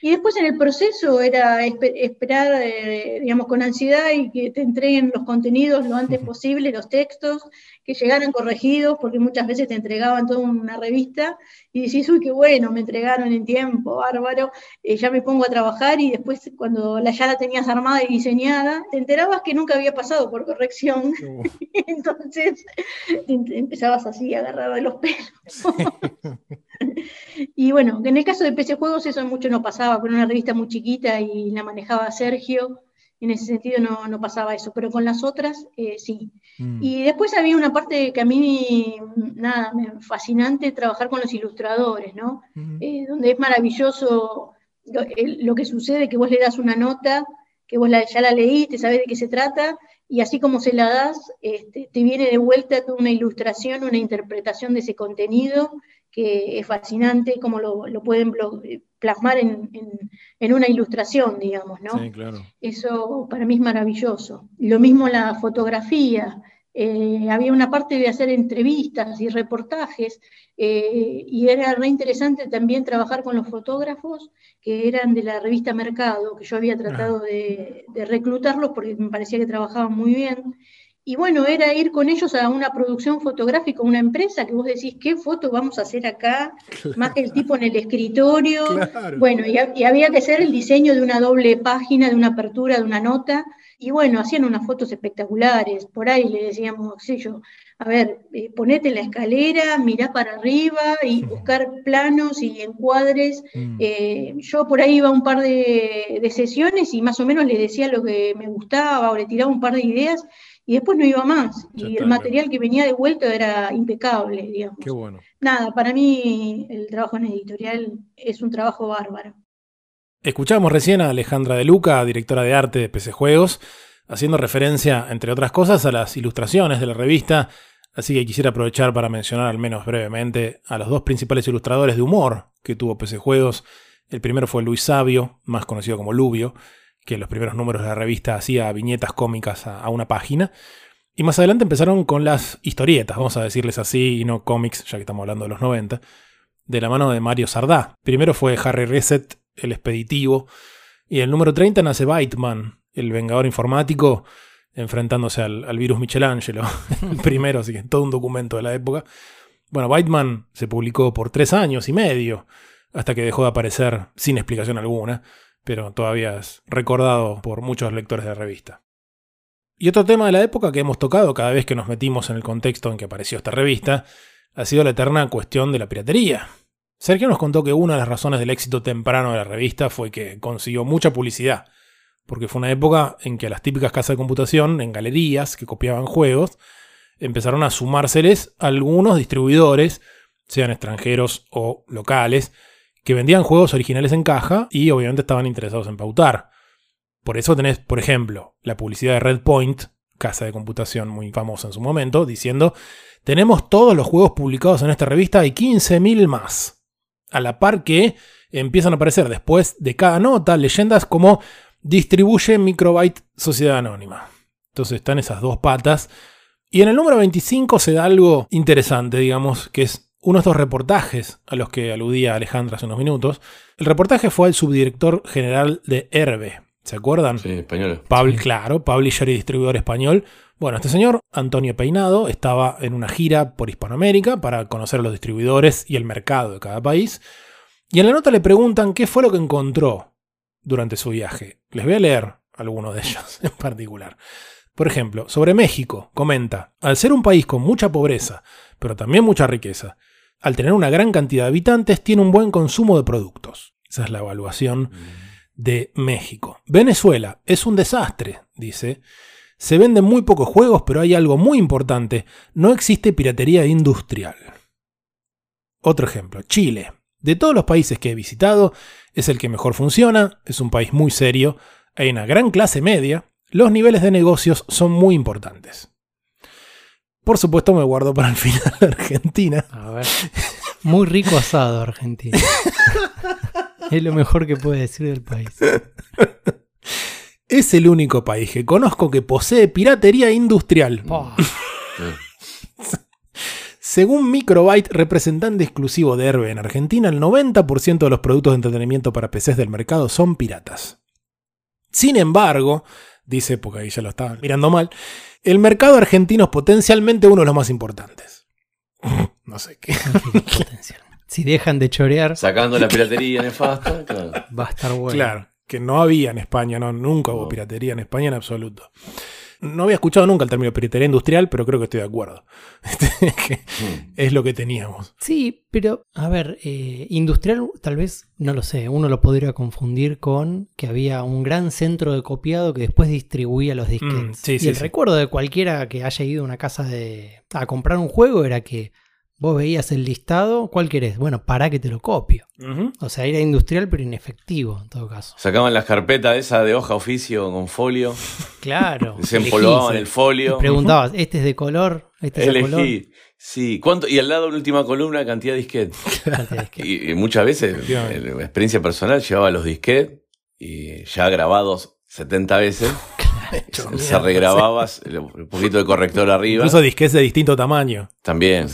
Y después en el proceso era esperar, eh, digamos, con ansiedad y que te entreguen los contenidos lo antes posible, los textos, que llegaran corregidos, porque muchas veces te entregaban toda una revista y decís, uy, qué bueno, me entregaron en tiempo, bárbaro, eh, ya me pongo a trabajar y después cuando la, ya la tenías armada y diseñada, te enterabas que nunca había pasado por corrección. [LAUGHS] Entonces empezabas así, agarrado de los pelos. [LAUGHS] y bueno, en el caso de PC Juegos eso mucho no pasaba, con una revista muy chiquita y la manejaba Sergio en ese sentido no, pasaba eso, pero con las otras eh, sí. Mm. Y después había una parte que a mí, nada, fascinante trabajar con los ilustradores, ¿no? Eh, donde es maravilloso lo, que sucede que vos le das una nota, que vos ya la leíste, sabés de qué se trata, y así como se la das, este, te viene de vuelta una ilustración, una interpretación de ese contenido que es fascinante, como lo, pueden plasmar en, una ilustración, digamos, ¿no?
Sí, claro.
Eso para mí es maravilloso. Lo mismo la fotografía. Eh, había una parte de hacer entrevistas y reportajes eh, y era re interesante también trabajar con los fotógrafos que eran de la revista Mercado, que yo había tratado de, de reclutarlos porque me parecía que trabajaban muy bien. Y bueno, era ir con ellos a una producción fotográfica, una empresa que vos decís, ¿qué foto vamos a hacer acá? Más que el tipo en el escritorio. Bueno, y, había que hacer el diseño de una doble página, de una apertura, de una nota. Y bueno, hacían unas fotos espectaculares. Por ahí le decíamos, sé yo, a ver, eh, ponete en la escalera, mirá para arriba y buscar planos y encuadres. Mm. Eh, yo por ahí iba a un par de, de sesiones y más o menos le decía lo que me gustaba o le tiraba un par de ideas y después no iba más. y el material que venía de vuelta era impecable, digamos.
Qué bueno.
Nada, para mí el trabajo en editorial es un trabajo bárbaro.
Escuchamos recién a Alejandra de Luca, directora de arte de PC Juegos, haciendo referencia, entre otras cosas, a las ilustraciones de la revista, así que quisiera aprovechar para mencionar al menos brevemente a los dos principales ilustradores de humor que tuvo PC Juegos. El primero fue Luis Sabio, más conocido como Lubio, que en los primeros números de la revista hacía viñetas cómicas a, una página. Y más adelante empezaron con las historietas, vamos a decirles así, y no cómics, ya que estamos hablando de los 90, de la mano de Mario Sardá. Primero fue Harry Reset, el expeditivo, y el número 30 nace Baitman, el vengador informático, enfrentándose al, virus Michelangelo, [LAUGHS] el primero, así que todo un documento de la época. Bueno, Baitman se publicó por tres años y medio, hasta que dejó de aparecer sin explicación alguna pero todavía es recordado por muchos lectores de revista. Y otro tema de la época que hemos tocado cada vez que nos metimos en el contexto en que apareció esta revista ha sido la eterna cuestión de la piratería. Sergio nos contó que una de las razones del éxito temprano de la revista fue que consiguió mucha publicidad, porque fue una época en que las típicas casas de computación, en galerías que copiaban juegos, empezaron a sumárseles algunos distribuidores, sean extranjeros o locales, que vendían juegos originales en caja y obviamente estaban interesados en pautar. Por eso tenés, por ejemplo, la publicidad de Redpoint, casa de computación muy famosa en su momento, diciendo, tenemos todos los juegos publicados en esta revista y 15.000 más. A la par que empiezan a aparecer después de cada nota leyendas como distribuye Microbyte Sociedad Anónima. Entonces están esas dos patas. Y en el número 25 se da algo interesante, digamos, que es uno de estos reportajes a los que aludía Alejandra hace unos minutos. El reportaje fue al subdirector general de Herbe. ¿Se acuerdan?
Sí, español.
Pablo, claro, publisher y distribuidor español. Bueno, este señor, Antonio Peinado, estaba en una gira por Hispanoamérica para conocer a los distribuidores y el mercado de cada país. Y en la nota le preguntan qué fue lo que encontró durante su viaje. Les voy a leer algunos de ellos [LAUGHS] en particular. Por ejemplo, sobre México, comenta, al ser un país con mucha pobreza, pero también mucha riqueza, al tener una gran cantidad de habitantes, tiene un buen consumo de productos. Esa es la evaluación de México. Venezuela es un desastre, dice. Se venden muy pocos juegos, pero hay algo muy importante. No existe piratería industrial. Otro ejemplo, Chile. De todos los países que he visitado, es el que mejor funciona, es un país muy serio, hay una gran clase media, los niveles de negocios son muy importantes. Por supuesto me guardo para el final Argentina.
A ver. Muy rico asado Argentina. [LAUGHS] es lo mejor que puede decir del país.
Es el único país que conozco que posee piratería industrial. [LAUGHS] Según Microbyte, representante exclusivo de Herbe en Argentina, el 90% de los productos de entretenimiento para PCs del mercado son piratas. Sin embargo, dice, porque ahí ya lo estaba mirando mal, el mercado argentino es potencialmente uno de los más importantes. [LAUGHS] no sé qué. [LAUGHS]
si dejan de chorear.
Sacando la [LAUGHS] piratería nefasta, claro.
Va a estar bueno.
Claro, que no había en España, no, nunca hubo piratería en España en absoluto. No había escuchado nunca el término piratería industrial, pero creo que estoy de acuerdo. [LAUGHS] Hmm. es lo que teníamos.
Sí, pero a ver, eh, industrial tal vez, no lo sé, uno lo podría confundir con que había un gran centro de copiado que después distribuía los disquetes.
Hmm,
y el recuerdo de cualquiera que haya ido a una casa de, a comprar un juego era que Vos veías el listado, ¿cuál querés? Bueno, para que te lo copio. O sea, era industrial pero inefectivo en todo caso.
Sacaban las carpetas esa de hoja oficio con folio.
Claro. [LAUGHS]
se empolvaban el folio.
preguntabas, ¿este es de color? ¿Este es de color?
Sí, ¿cuánto? Y al lado en última columna, cantidad de disquetes. [LAUGHS] y, muchas veces, en experiencia personal, llevaba los disquetes y ya grabados 70 veces. [LAUGHS] se [LAUGHS] regrababas un poquito de corrector arriba.
Incluso disquetes de distinto tamaño.
También,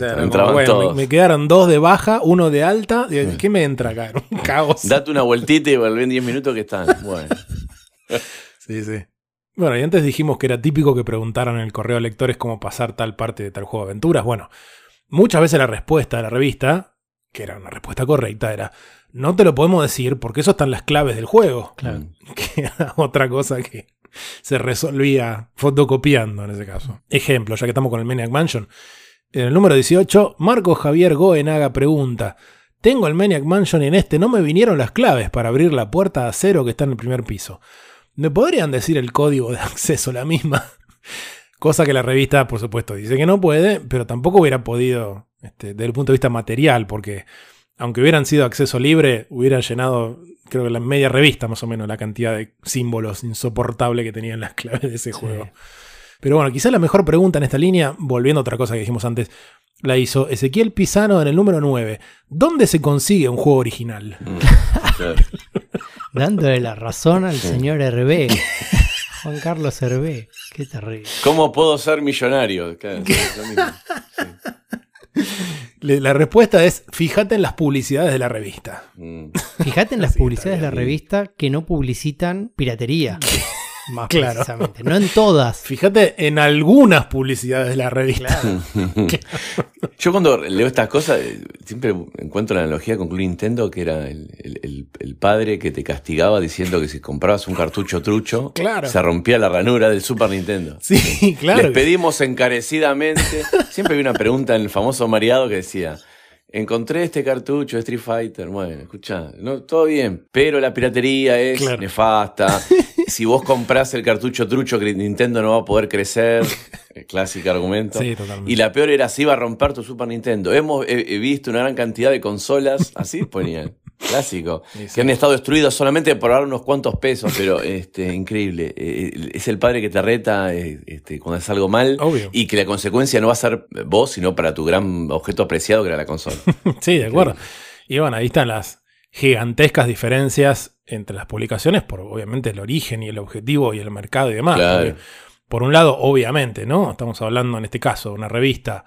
Me, quedaron dos de baja, uno de alta. ¿Qué me entra acá? [LAUGHS] Un caos.
Date una vueltita y vuelven 10 minutos que están. Bueno. [LAUGHS]
sí, sí. Bueno, y antes dijimos que era típico que preguntaran en el correo a lectores cómo pasar tal parte de tal juego de aventuras. Bueno, muchas veces la respuesta de la revista, que era una respuesta correcta, era no te lo podemos decir porque eso están las claves del juego. Claro. Que era otra cosa que se resolvía fotocopiando en ese caso. Ejemplo, ya que estamos con el Maniac Mansion. En el número 18, Marco Javier Goenaga pregunta: Tengo el Maniac Mansion y en este no me vinieron las claves para abrir la puerta de acero que está en el primer piso. ¿Me podrían decir el código de [LAUGHS] acceso la misma? Cosa que la revista, por supuesto, dice que no puede, pero tampoco hubiera podido este, desde el punto de vista material, porque aunque hubieran sido acceso libre, hubieran llenado, creo que la media revista más o menos, la cantidad de símbolos insoportable que tenían las [LAUGHS] claves de ese juego. Pero bueno, quizá la mejor pregunta en esta línea, volviendo a otra cosa que dijimos antes, la hizo Ezequiel Pisano en el número 9. ¿Dónde se consigue un juego original? Mm, [LAUGHS]
Dándole la razón al señor Hervé. [LAUGHS] Juan Carlos Hervé. Qué terrible.
¿Cómo puedo ser millonario?
La respuesta es, fíjate en las publicidades de la revista.
Mm. Fíjate en las publicidades de la revista que no publicitan piratería. [LAUGHS] Más claro. precisamente. No en todas.
Fíjate en algunas publicidades de la revista. [LAUGHS]
Yo cuando leo estas cosas, eh, siempre encuentro la analogía con Club Nintendo, que era el, padre que te castigaba diciendo que si comprabas un cartucho trucho, se rompía la ranura del Super Nintendo.
Sí, [LAUGHS] claro.
Les pedimos encarecidamente. Siempre había una pregunta en el famoso mareado que decía. Encontré este cartucho de Street Fighter. Bueno, escucha, no, todo bien, pero la piratería es nefasta. [LAUGHS] si vos comprás el cartucho trucho, que Nintendo no va a poder crecer. [LAUGHS] El clásico argumento. Sí, totalmente. Y la peor era si iba a romper tu Super Nintendo. Hemos visto una gran cantidad de consolas, así ponían. [LAUGHS] Clásico. Que han estado destruidas solamente por dar unos cuantos pesos, pero este, increíble. Eh, eh, es el padre que te reta eh, este, cuando es algo mal y que la consecuencia no va a ser vos, sino para tu gran objeto apreciado que era la consola. [LAUGHS]
sí, de acuerdo. Y bueno, ahí están las gigantescas diferencias entre las publicaciones por obviamente el origen y el objetivo y el mercado y demás. Por un lado, obviamente, ¿no? Estamos hablando en este caso de una revista,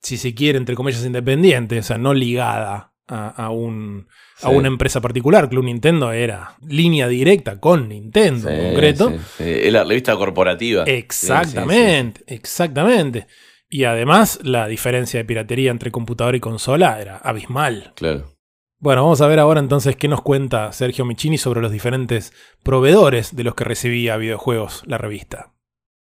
si se quiere, entre comillas, independiente, o sea, no ligada a, un, a una empresa particular. Club Nintendo era línea directa con Nintendo en concreto.
Es la revista corporativa.
Exactamente, exactamente. Y además, la diferencia de piratería entre computador y consola era abismal.
Claro.
Bueno, vamos a ver ahora entonces qué nos cuenta Sergio Michini sobre los diferentes proveedores de los que recibía videojuegos la revista.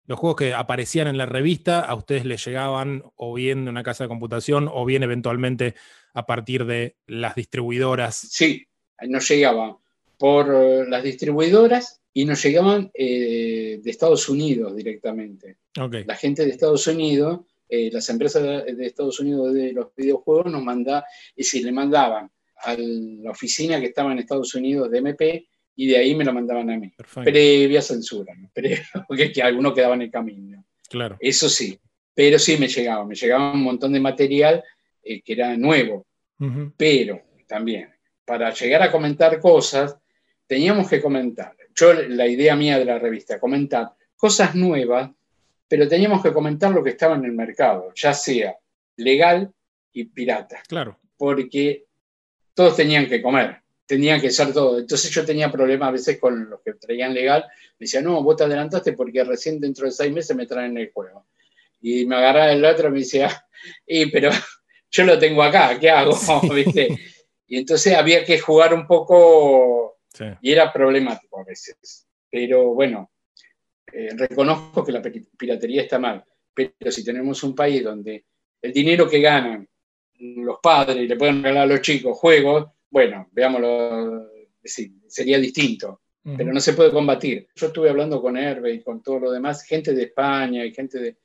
Los juegos que aparecían en la revista a ustedes les llegaban o bien de una casa de computación o bien eventualmente a partir de las distribuidoras.
Sí, nos llegaban por eh, las distribuidoras y nos llegaban eh, de Estados Unidos directamente. La gente de Estados Unidos, eh, las empresas de Estados Unidos de los videojuegos nos mandaban, y si le mandaban a la oficina que estaba en Estados Unidos de MP y de ahí me lo mandaban a mí. Previa censura, [LAUGHS] porque que algunos quedaban en el camino.
Claro.
Eso sí, pero sí me llegaba, me llegaba un montón de material que era nuevo, pero también para llegar a comentar cosas teníamos que comentar. Yo, la idea mía de la revista, comentar cosas nuevas, pero teníamos que comentar lo que estaba en el mercado, ya sea legal y pirata.
Claro.
Porque todos tenían que comer, tenían que ser todo. Entonces yo tenía problemas a veces con los que traían legal. Me decían, no, vos te adelantaste porque recién dentro de seis meses me traen el juego. Y me agarraba el otro y me decía, y, pero [LAUGHS] yo lo tengo acá, ¿qué hago? [LAUGHS] Y entonces había que jugar un poco y era problemático a veces. Pero bueno, eh, reconozco que la piratería está mal, pero si tenemos un país donde el dinero que ganan los padres y le pueden regalar a los chicos juegos, bueno, veámoslo, sería distinto, pero no se puede combatir. Yo estuve hablando con Herbe y con todo lo demás, gente de España y gente de...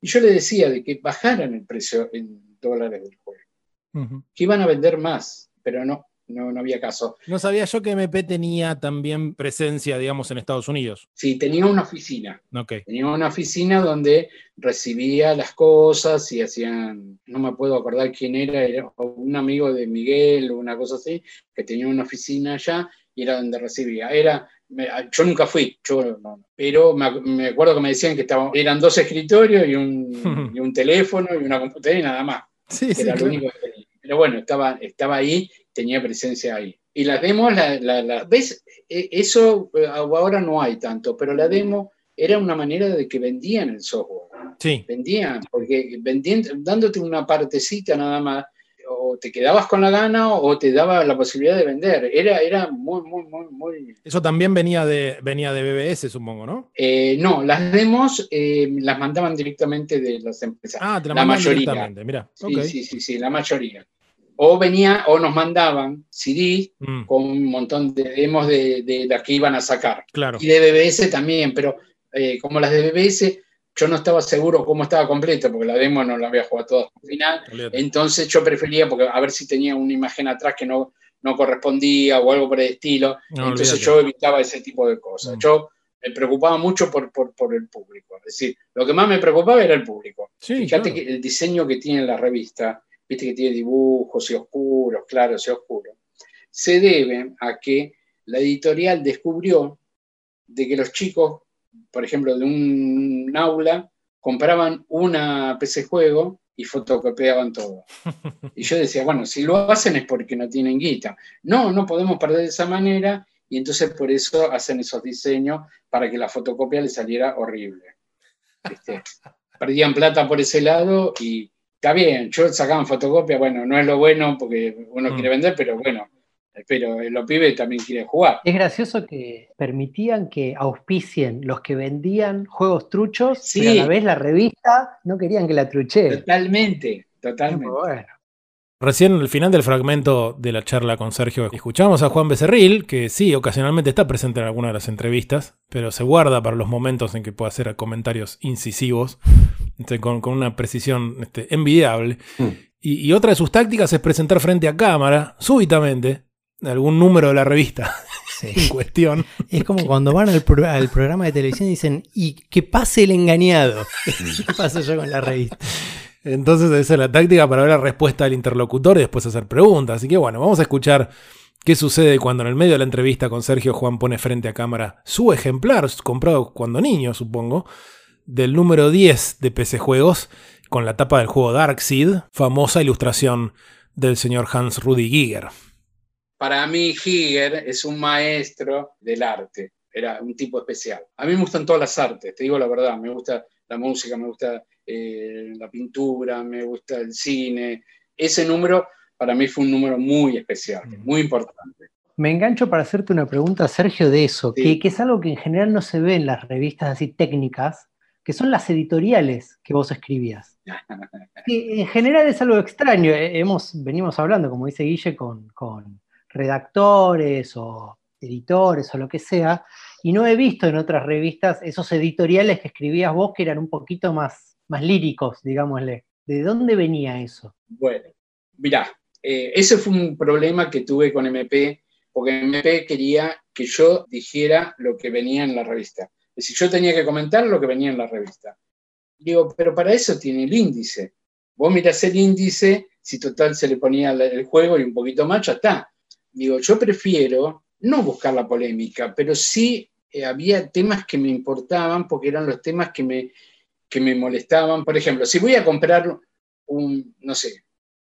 Y yo le decía de que bajaran el precio en dólares del juego. Que iban a vender más, pero no, no, no había caso.
No sabía yo que MP tenía también presencia, digamos, en Estados Unidos.
Sí, tenía una oficina. Tenía una oficina donde recibía las cosas y hacían, no me puedo acordar quién era, era un amigo de Miguel o una cosa así, que tenía una oficina allá y era donde recibía. Era, yo nunca fui, yo, pero me, acuerdo que me decían que estaban, eran dos escritorios y un, [LAUGHS] y un teléfono y una computadora y nada más. Sí, sí, lo único que tenía. Pero bueno, estaba, estaba ahí tenía presencia ahí. Y las demos, la, ¿ves? E, eso eh, ahora no hay tanto, pero la demo era una manera de que vendían el software.
Sí.
Vendían, porque vendían, dándote una partecita nada más, o te quedabas con la gana o te daba la posibilidad de vender. Era, era muy, muy, muy, muy...
Eso también venía de, venía de BBS, supongo, ¿no?
Eh, no, las demos eh, las mandaban directamente de las empresas.
Ah, te la, mayoría. directamente, mira.
Sí, sí, sí, sí, la mayoría o venía o nos mandaban CD mm. con un montón de demos de, las que iban a sacar.
Claro.
Y de BBS también, pero eh, como las de BBS, yo no estaba seguro cómo estaba completa, porque la demo no la había jugado toda al final. Entonces yo prefería, porque a ver si tenía una imagen atrás que no, no correspondía o algo por el estilo. Entonces yo evitaba ese tipo de cosas. Mm. Yo me preocupaba mucho por, por, el público. Es decir, lo que más me preocupaba era el público. Fíjate que el diseño que tiene la revista viste que tiene dibujos y oscuros, claros y oscuros, se debe a que la editorial descubrió de que los chicos, por ejemplo, de un aula, compraban una PC juego y fotocopiaban todo. [LAUGHS] Y yo decía, bueno, si lo hacen es porque no tienen guita. No, no podemos perder de esa manera y entonces por eso hacen esos diseños para que la fotocopia les saliera horrible. [LAUGHS] Perdían plata por ese lado y, está bien, yo sacaban fotocopia, bueno, no es lo bueno porque uno mm. quiere vender, pero bueno, pero los pibes también quieren jugar.
Es gracioso que permitían que auspicien los que vendían juegos truchos, sí. pero a la vez la revista no querían que la truche.
Totalmente, totalmente.
Recién al final del fragmento de la charla con Sergio escuchamos a Juan Becerril, que sí, ocasionalmente está presente en alguna de las entrevistas, pero se guarda para los momentos en que puede hacer comentarios incisivos, este, con, una precisión este, envidiable. Mm. Y, otra de sus tácticas es presentar frente a cámara, súbitamente, algún número de la revista [LAUGHS] en cuestión.
Es como [LAUGHS] cuando van al, programa de televisión y dicen, y que pase el engañado. [LAUGHS] ¿Qué pasa yo con la revista?
Entonces esa es la táctica para ver la respuesta del interlocutor y después hacer preguntas. Así que bueno, vamos a escuchar qué sucede cuando en el medio de la entrevista con Sergio Juan pone frente a cámara su ejemplar, comprado cuando niño supongo, del número 10 de PC Juegos, con la tapa del juego Darkseid, famosa ilustración del señor Hans Rudi Giger.
Para mí Giger es un maestro del arte, era un tipo especial. A mí me gustan todas las artes, te digo la verdad, me gusta la música, me gusta eh, la pintura, me gusta el cine. Ese número para mí fue un número muy especial, muy importante.
Me engancho para hacerte una pregunta, Sergio, de eso, que, es algo que en general no se ve en las revistas así técnicas, que son las editoriales que vos escribías. [LAUGHS] en general es algo extraño. Eh, hemos, venimos hablando, como dice Guille, con, con redactores o editores o lo que sea, y no he visto en otras revistas esos editoriales que escribías vos que eran un poquito más más líricos, digámosle. ¿De dónde venía eso?
Bueno, mirá, eh, ese fue un problema que tuve con MP, porque MP quería que yo dijera lo que venía en la revista. Es decir, yo tenía que comentar lo que venía en la revista. Digo, pero para eso tiene el índice. Vos mirás el índice, si total se le ponía el juego y un poquito más, ya está. Digo, yo prefiero no buscar la polémica, pero sí eh, había temas que me importaban porque eran los temas que me, que me molestaban. Por ejemplo, si voy a comprar un, no sé,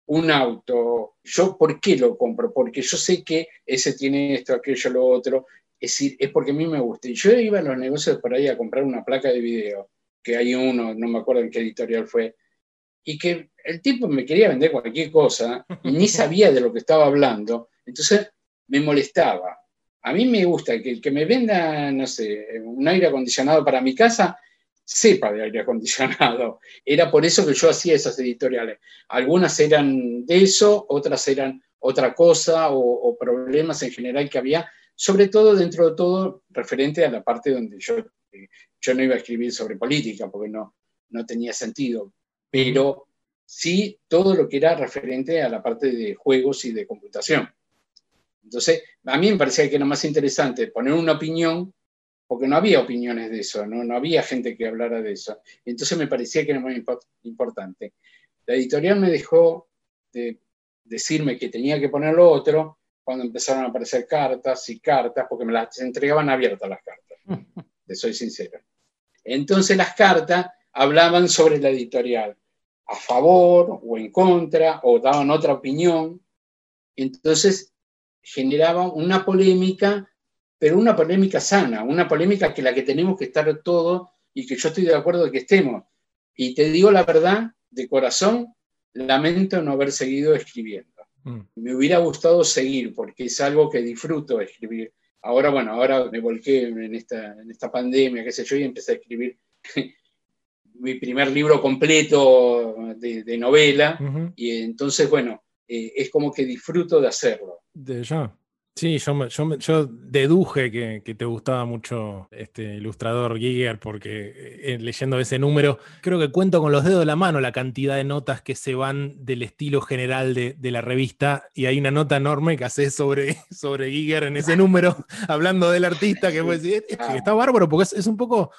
un auto, ¿yo por qué lo compro? Porque yo sé que ese tiene esto, aquello, lo otro. Es decir, es porque a mí me gusta. Y yo iba a los negocios por ahí a comprar una placa de video, que hay uno, no me acuerdo en qué editorial fue, y que el tipo me quería vender cualquier cosa y ni [LAUGHS] sabía de lo que estaba hablando. Entonces me molestaba. A mí me gusta que el que me venda, no sé, un aire acondicionado para mi casa, sepa de aire acondicionado. Era por eso que yo hacía esas editoriales. Algunas eran de eso, otras eran otra cosa o, problemas en general que había, sobre todo dentro de todo referente a la parte donde yo, yo no iba a escribir sobre política porque no, no tenía sentido. Pero sí todo lo que era referente a la parte de juegos y de computación. Entonces, a mí me parecía que era más interesante poner una opinión, porque no había opiniones de eso, no, no había gente que hablara de eso. Entonces me parecía que era muy importante. La editorial me dejó de decirme que tenía que poner lo otro cuando empezaron a aparecer cartas y cartas, porque me las entregaban abiertas las cartas, [LAUGHS] te soy sincero. Entonces las cartas hablaban sobre la editorial, a favor o en contra, o daban otra opinión. Entonces generaba una polémica, pero una polémica sana, una polémica que la que tenemos que estar todos y que yo estoy de acuerdo de que estemos. Y te digo la verdad, de corazón, lamento no haber seguido escribiendo. Mm. Me hubiera gustado seguir porque es algo que disfruto escribir. Ahora, bueno, ahora me volqué en esta, en esta pandemia, qué sé yo, y empecé a escribir [LAUGHS] mi primer libro completo de, novela. Y entonces, bueno, eh, es como que disfruto de hacerlo.
De ya. Sí, yo, yo, yo deduje que, te gustaba mucho este ilustrador Giger porque eh, leyendo ese número, creo que cuento con los dedos de la mano la cantidad de notas que se van del estilo general de, la revista y hay una nota enorme que hace sobre, [LAUGHS] sobre Giger en ese número, hablando del artista, que, pues, es, que está bárbaro porque es, es un poco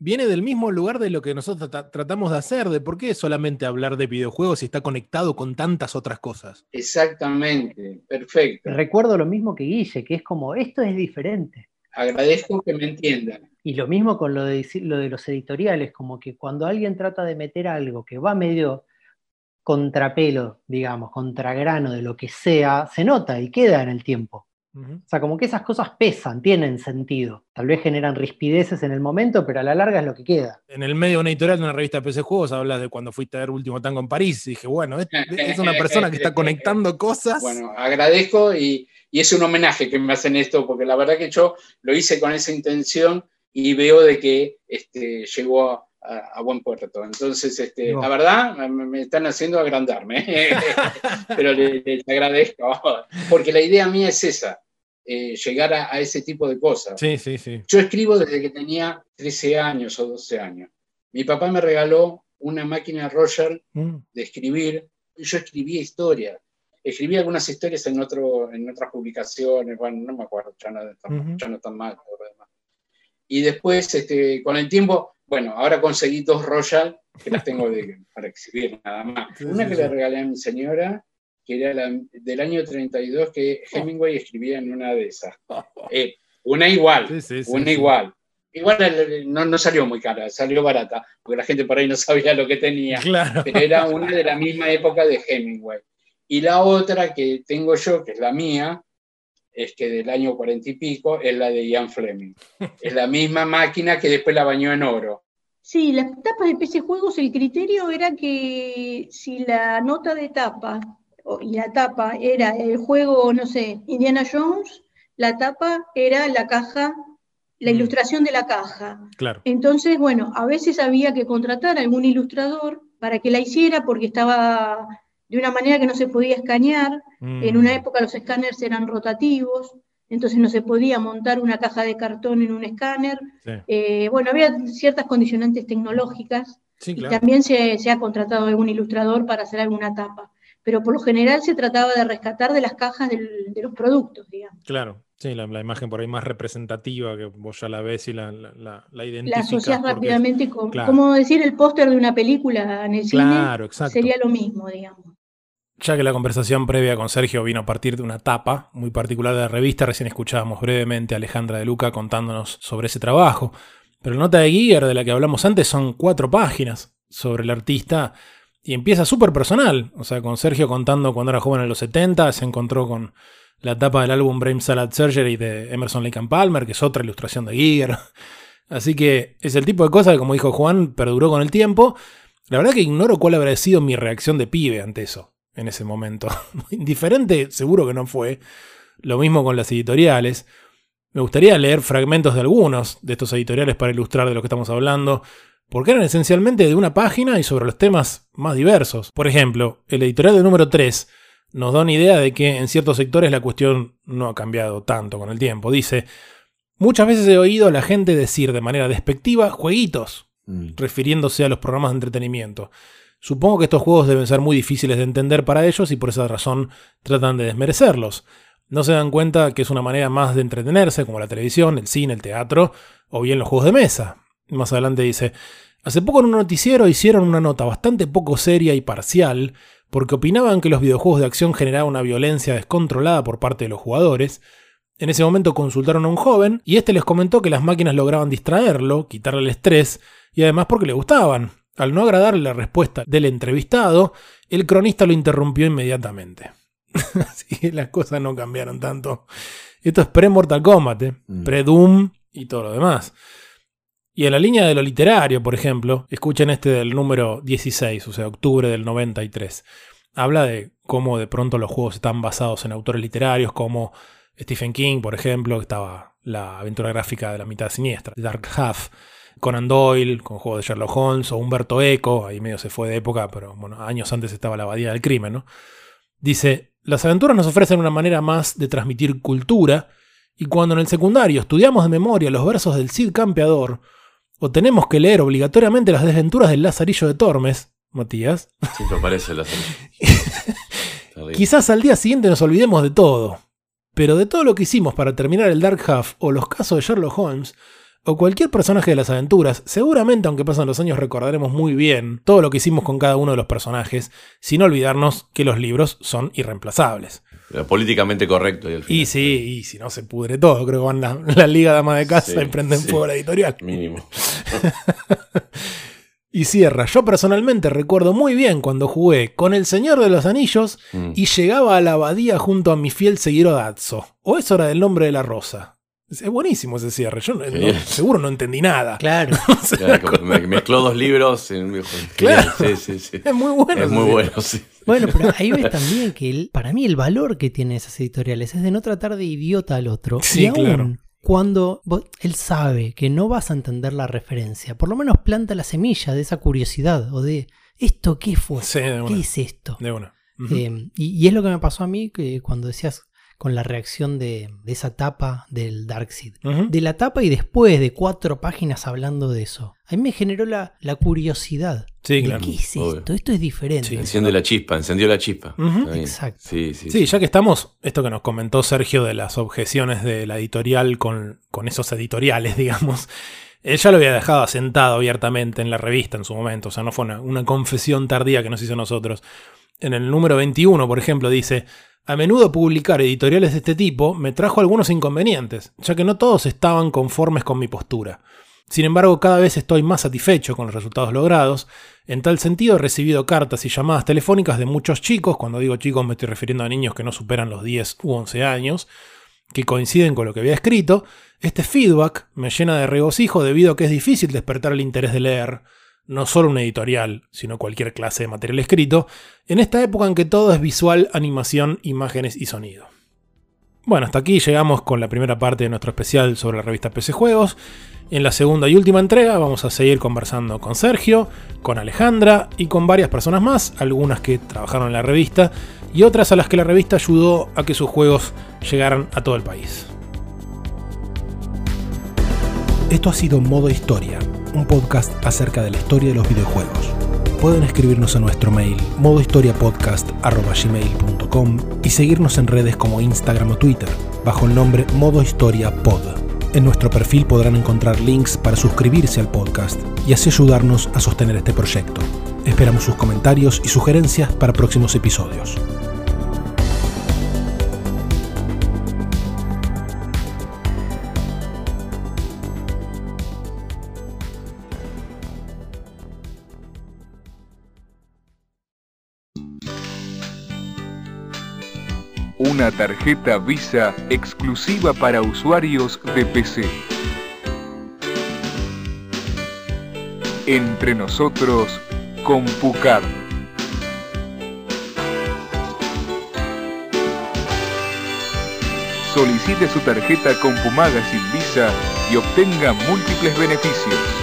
viene del mismo lugar de lo que nosotros tratamos de hacer, de por qué solamente hablar de videojuegos y está conectado con tantas otras cosas.
Exactamente, perfecto.
Recuerdo lo mismo que Guille, que es como, esto es diferente.
Agradezco que me entiendan.
Y lo mismo con lo de, lo de los editoriales, como que cuando alguien trata de meter algo que va medio contrapelo, digamos, contragrano de lo que sea, se nota y queda en el tiempo. O sea, como que esas cosas pesan, tienen sentido. Tal vez generan rispideces en el momento, pero a la larga es lo que queda.
En el medio de una editorial de una revista de PC Juegos hablas de cuando fuiste a ver Último Tango en París. Y dije, bueno, es, [LAUGHS] una persona que está [LAUGHS] conectando cosas.
Bueno, agradezco y, es un homenaje que me hacen esto, porque la verdad que yo lo hice con esa intención y veo de que este, llegó a, buen puerto. Entonces, este, la verdad, me, están haciendo agrandarme, [LAUGHS] pero les, agradezco, porque la idea mía es esa, eh, llegar a, ese tipo de cosas.
Sí, sí, sí.
Yo escribo desde que tenía 13 años o 12 años. Mi papá me regaló una máquina Roger mm. de escribir, y yo escribía historias. Escribí algunas historias en, otro, en otras publicaciones, bueno, no me acuerdo, ya no, ya no tan mal. Y después, este, con el tiempo, bueno, ahora conseguí dos Royal que las tengo [LAUGHS] para exhibir nada más. Una que le regalé a mi señora, que era del año 32, que Hemingway escribía en una de esas. [LAUGHS] Eh, una igual, una igual. Igual no, no, salió muy cara, salió barata, porque la gente por ahí no sabía lo que tenía. Pero era una de la misma época de Hemingway. Y la otra que tengo yo, que es la mía, es que del año cuarenta y pico es la de Ian Fleming. es la misma máquina que después la bañó en oro.
Sí, las tapas de PC Juegos, el criterio era que si la nota de tapa y la tapa era el juego, no sé, Indiana Jones, la tapa era la caja, la mm. ilustración de la caja.
Claro.
Entonces, bueno, a veces había que contratar a algún ilustrador para que la hiciera porque estaba de una manera que no se podía escanear. En una mm. época los escáneres eran rotativos, entonces no se podía montar una caja de cartón en un escáner. Eh, bueno, había ciertas condicionantes tecnológicas y también se, ha contratado algún ilustrador para hacer alguna tapa. Pero por lo general se trataba de rescatar de las cajas de los productos, digamos.
Claro, sí, la, imagen por ahí más representativa que vos ya la ves y la, la, la,
La asocias rápidamente con, como decir el póster de una película en el claro, cine, sería lo mismo, digamos
ya que la conversación previa con Sergio vino a partir de una tapa muy particular de la revista, recién escuchábamos brevemente a Alejandra de Luca contándonos sobre ese trabajo. Pero la nota de Giger de la que hablamos antes son cuatro páginas sobre el artista y empieza súper personal. O sea, con Sergio contando cuando era joven en los 70, se encontró con la tapa del álbum Brain Salad Surgery de Emerson Lake Palmer, que es otra ilustración de Giger. [LAUGHS] Así que es el tipo de cosa que, como dijo Juan, perduró con el tiempo. La verdad que ignoro cuál habrá sido mi reacción de pibe ante eso en ese momento. [LAUGHS] Indiferente seguro que no fue. Lo mismo con las editoriales. Me gustaría leer fragmentos de algunos de estos editoriales para ilustrar de lo que estamos hablando, porque eran esencialmente de una página y sobre los temas más diversos. Por ejemplo, el editorial de número 3 nos da una idea de que en ciertos sectores la cuestión no ha cambiado tanto con el tiempo. Dice, muchas veces he oído a la gente decir de manera despectiva jueguitos, mm. refiriéndose a los programas de entretenimiento. Supongo que estos juegos deben ser muy difíciles de entender para ellos y por esa razón tratan de desmerecerlos. No se dan cuenta que es una manera más de entretenerse, como la televisión, el cine, el teatro o bien los juegos de mesa. Más adelante dice, hace poco en un noticiero hicieron una nota bastante poco seria y parcial porque opinaban que los videojuegos de acción generaban una violencia descontrolada por parte de los jugadores. En ese momento consultaron a un joven y este les comentó que las máquinas lograban distraerlo, quitarle el estrés y además porque le gustaban. Al no agradarle la respuesta del entrevistado, el cronista lo interrumpió inmediatamente. [LAUGHS] Así que las cosas no cambiaron tanto. Esto es pre-Mortal Kombat, ¿eh? mm. pre-Doom y todo lo demás. Y en la línea de lo literario, por ejemplo, escuchen este del número 16, o sea, octubre del 93. Habla de cómo de pronto los juegos están basados en autores literarios como Stephen King, por ejemplo, que estaba la aventura gráfica de la mitad siniestra, Dark Half, Conan Doyle, con juegos de Sherlock Holmes, o Humberto Eco, ahí medio se fue de época, pero bueno, años antes estaba la abadía del crimen, ¿no? Dice, las aventuras nos ofrecen una manera más de transmitir cultura, y cuando en el secundario estudiamos de memoria los versos del Cid Campeador, o tenemos que leer obligatoriamente las desventuras del Lazarillo de Tormes, Matías.
Siempre aparece el Lazarillo. [LAUGHS]
Quizás al día siguiente nos olvidemos de todo. Pero de todo lo que hicimos para terminar el Dark Half o los casos de Sherlock Holmes, o cualquier personaje de las aventuras, seguramente aunque pasen los años recordaremos muy bien todo lo que hicimos con cada uno de los personajes, sin olvidarnos que los libros son irreemplazables
políticamente correcto.
Y, sí, y si no se pudre todo, creo que van la, la Liga de Ama de Casa y prenden fuego la editorial.
Mínimo. [LAUGHS]
y cierra. Yo personalmente recuerdo muy bien cuando jugué con El Señor de los Anillos mm. y llegaba a la abadía junto a mi fiel seguidor Dazzo. O eso era el nombre de la rosa. Es buenísimo ese cierre. Yo seguro no entendí nada.
Claro. [LAUGHS]
me mezcló dos libros. En, [LAUGHS]
claro. Sí, sí, sí. Es muy bueno.
Es muy bueno, sí.
Bueno, pero [LAUGHS] ahí ves también que para mí el valor que tienen esas editoriales es de no tratar de idiota al otro.
Sí, y claro.
Cuando él sabe que no vas a entender la referencia, por lo menos planta la semilla de esa curiosidad o de ¿esto qué fue? ¿Qué es esto?
De una.
Eh, y, es lo que me pasó a mí que cuando decías con la reacción de, esa tapa del Darkseid. De la tapa y después de cuatro páginas hablando de eso. A mí me generó la, curiosidad.
Sí, claro.
¿Qué es esto? Esto es diferente. Sí,
enciende la chispa, encendió la chispa.
Exacto.
Sí, sí, sí, ya que estamos, esto que nos comentó Sergio de las objeciones de la editorial con, con esos editoriales, [LAUGHS] digamos. Él ya lo había dejado asentado abiertamente en la revista en su momento, o sea, no fue una, una confesión tardía que nos hizo nosotros. En el número 21, por ejemplo, dice, a menudo publicar editoriales de este tipo me trajo algunos inconvenientes, ya que no todos estaban conformes con mi postura. Sin embargo, cada vez estoy más satisfecho con los resultados logrados. En tal sentido, he recibido cartas y llamadas telefónicas de muchos chicos, cuando digo chicos me estoy refiriendo a niños que no superan los 10 u 11 años, que coinciden con lo que había escrito. Este feedback me llena de regocijo debido a que es difícil despertar el interés de leer, no solo una editorial, sino cualquier clase de material escrito, en esta época en que todo es visual, animación, imágenes y sonido. Bueno, hasta aquí llegamos con la primera parte de nuestro especial sobre la revista PC Juegos. En la segunda y última entrega vamos a seguir conversando con Sergio, con Alejandra y con varias personas más, algunas que trabajaron en la revista y otras a las que la revista ayudó a que sus juegos llegaran a todo el país. Esto ha sido Modo Historia un podcast acerca de la historia de los videojuegos. Pueden escribirnos a nuestro mail modohistoriapodcast.gmail.com y seguirnos en redes como Instagram o Twitter, bajo el nombre Modo Historia Pod. En nuestro perfil podrán encontrar links para suscribirse al podcast y así ayudarnos a sostener este proyecto. Esperamos sus comentarios y sugerencias para próximos episodios.
Una tarjeta Visa exclusiva para usuarios de PC. Entre nosotros, CompuCard. Solicite su tarjeta CompuMagazine Visa y obtenga múltiples beneficios.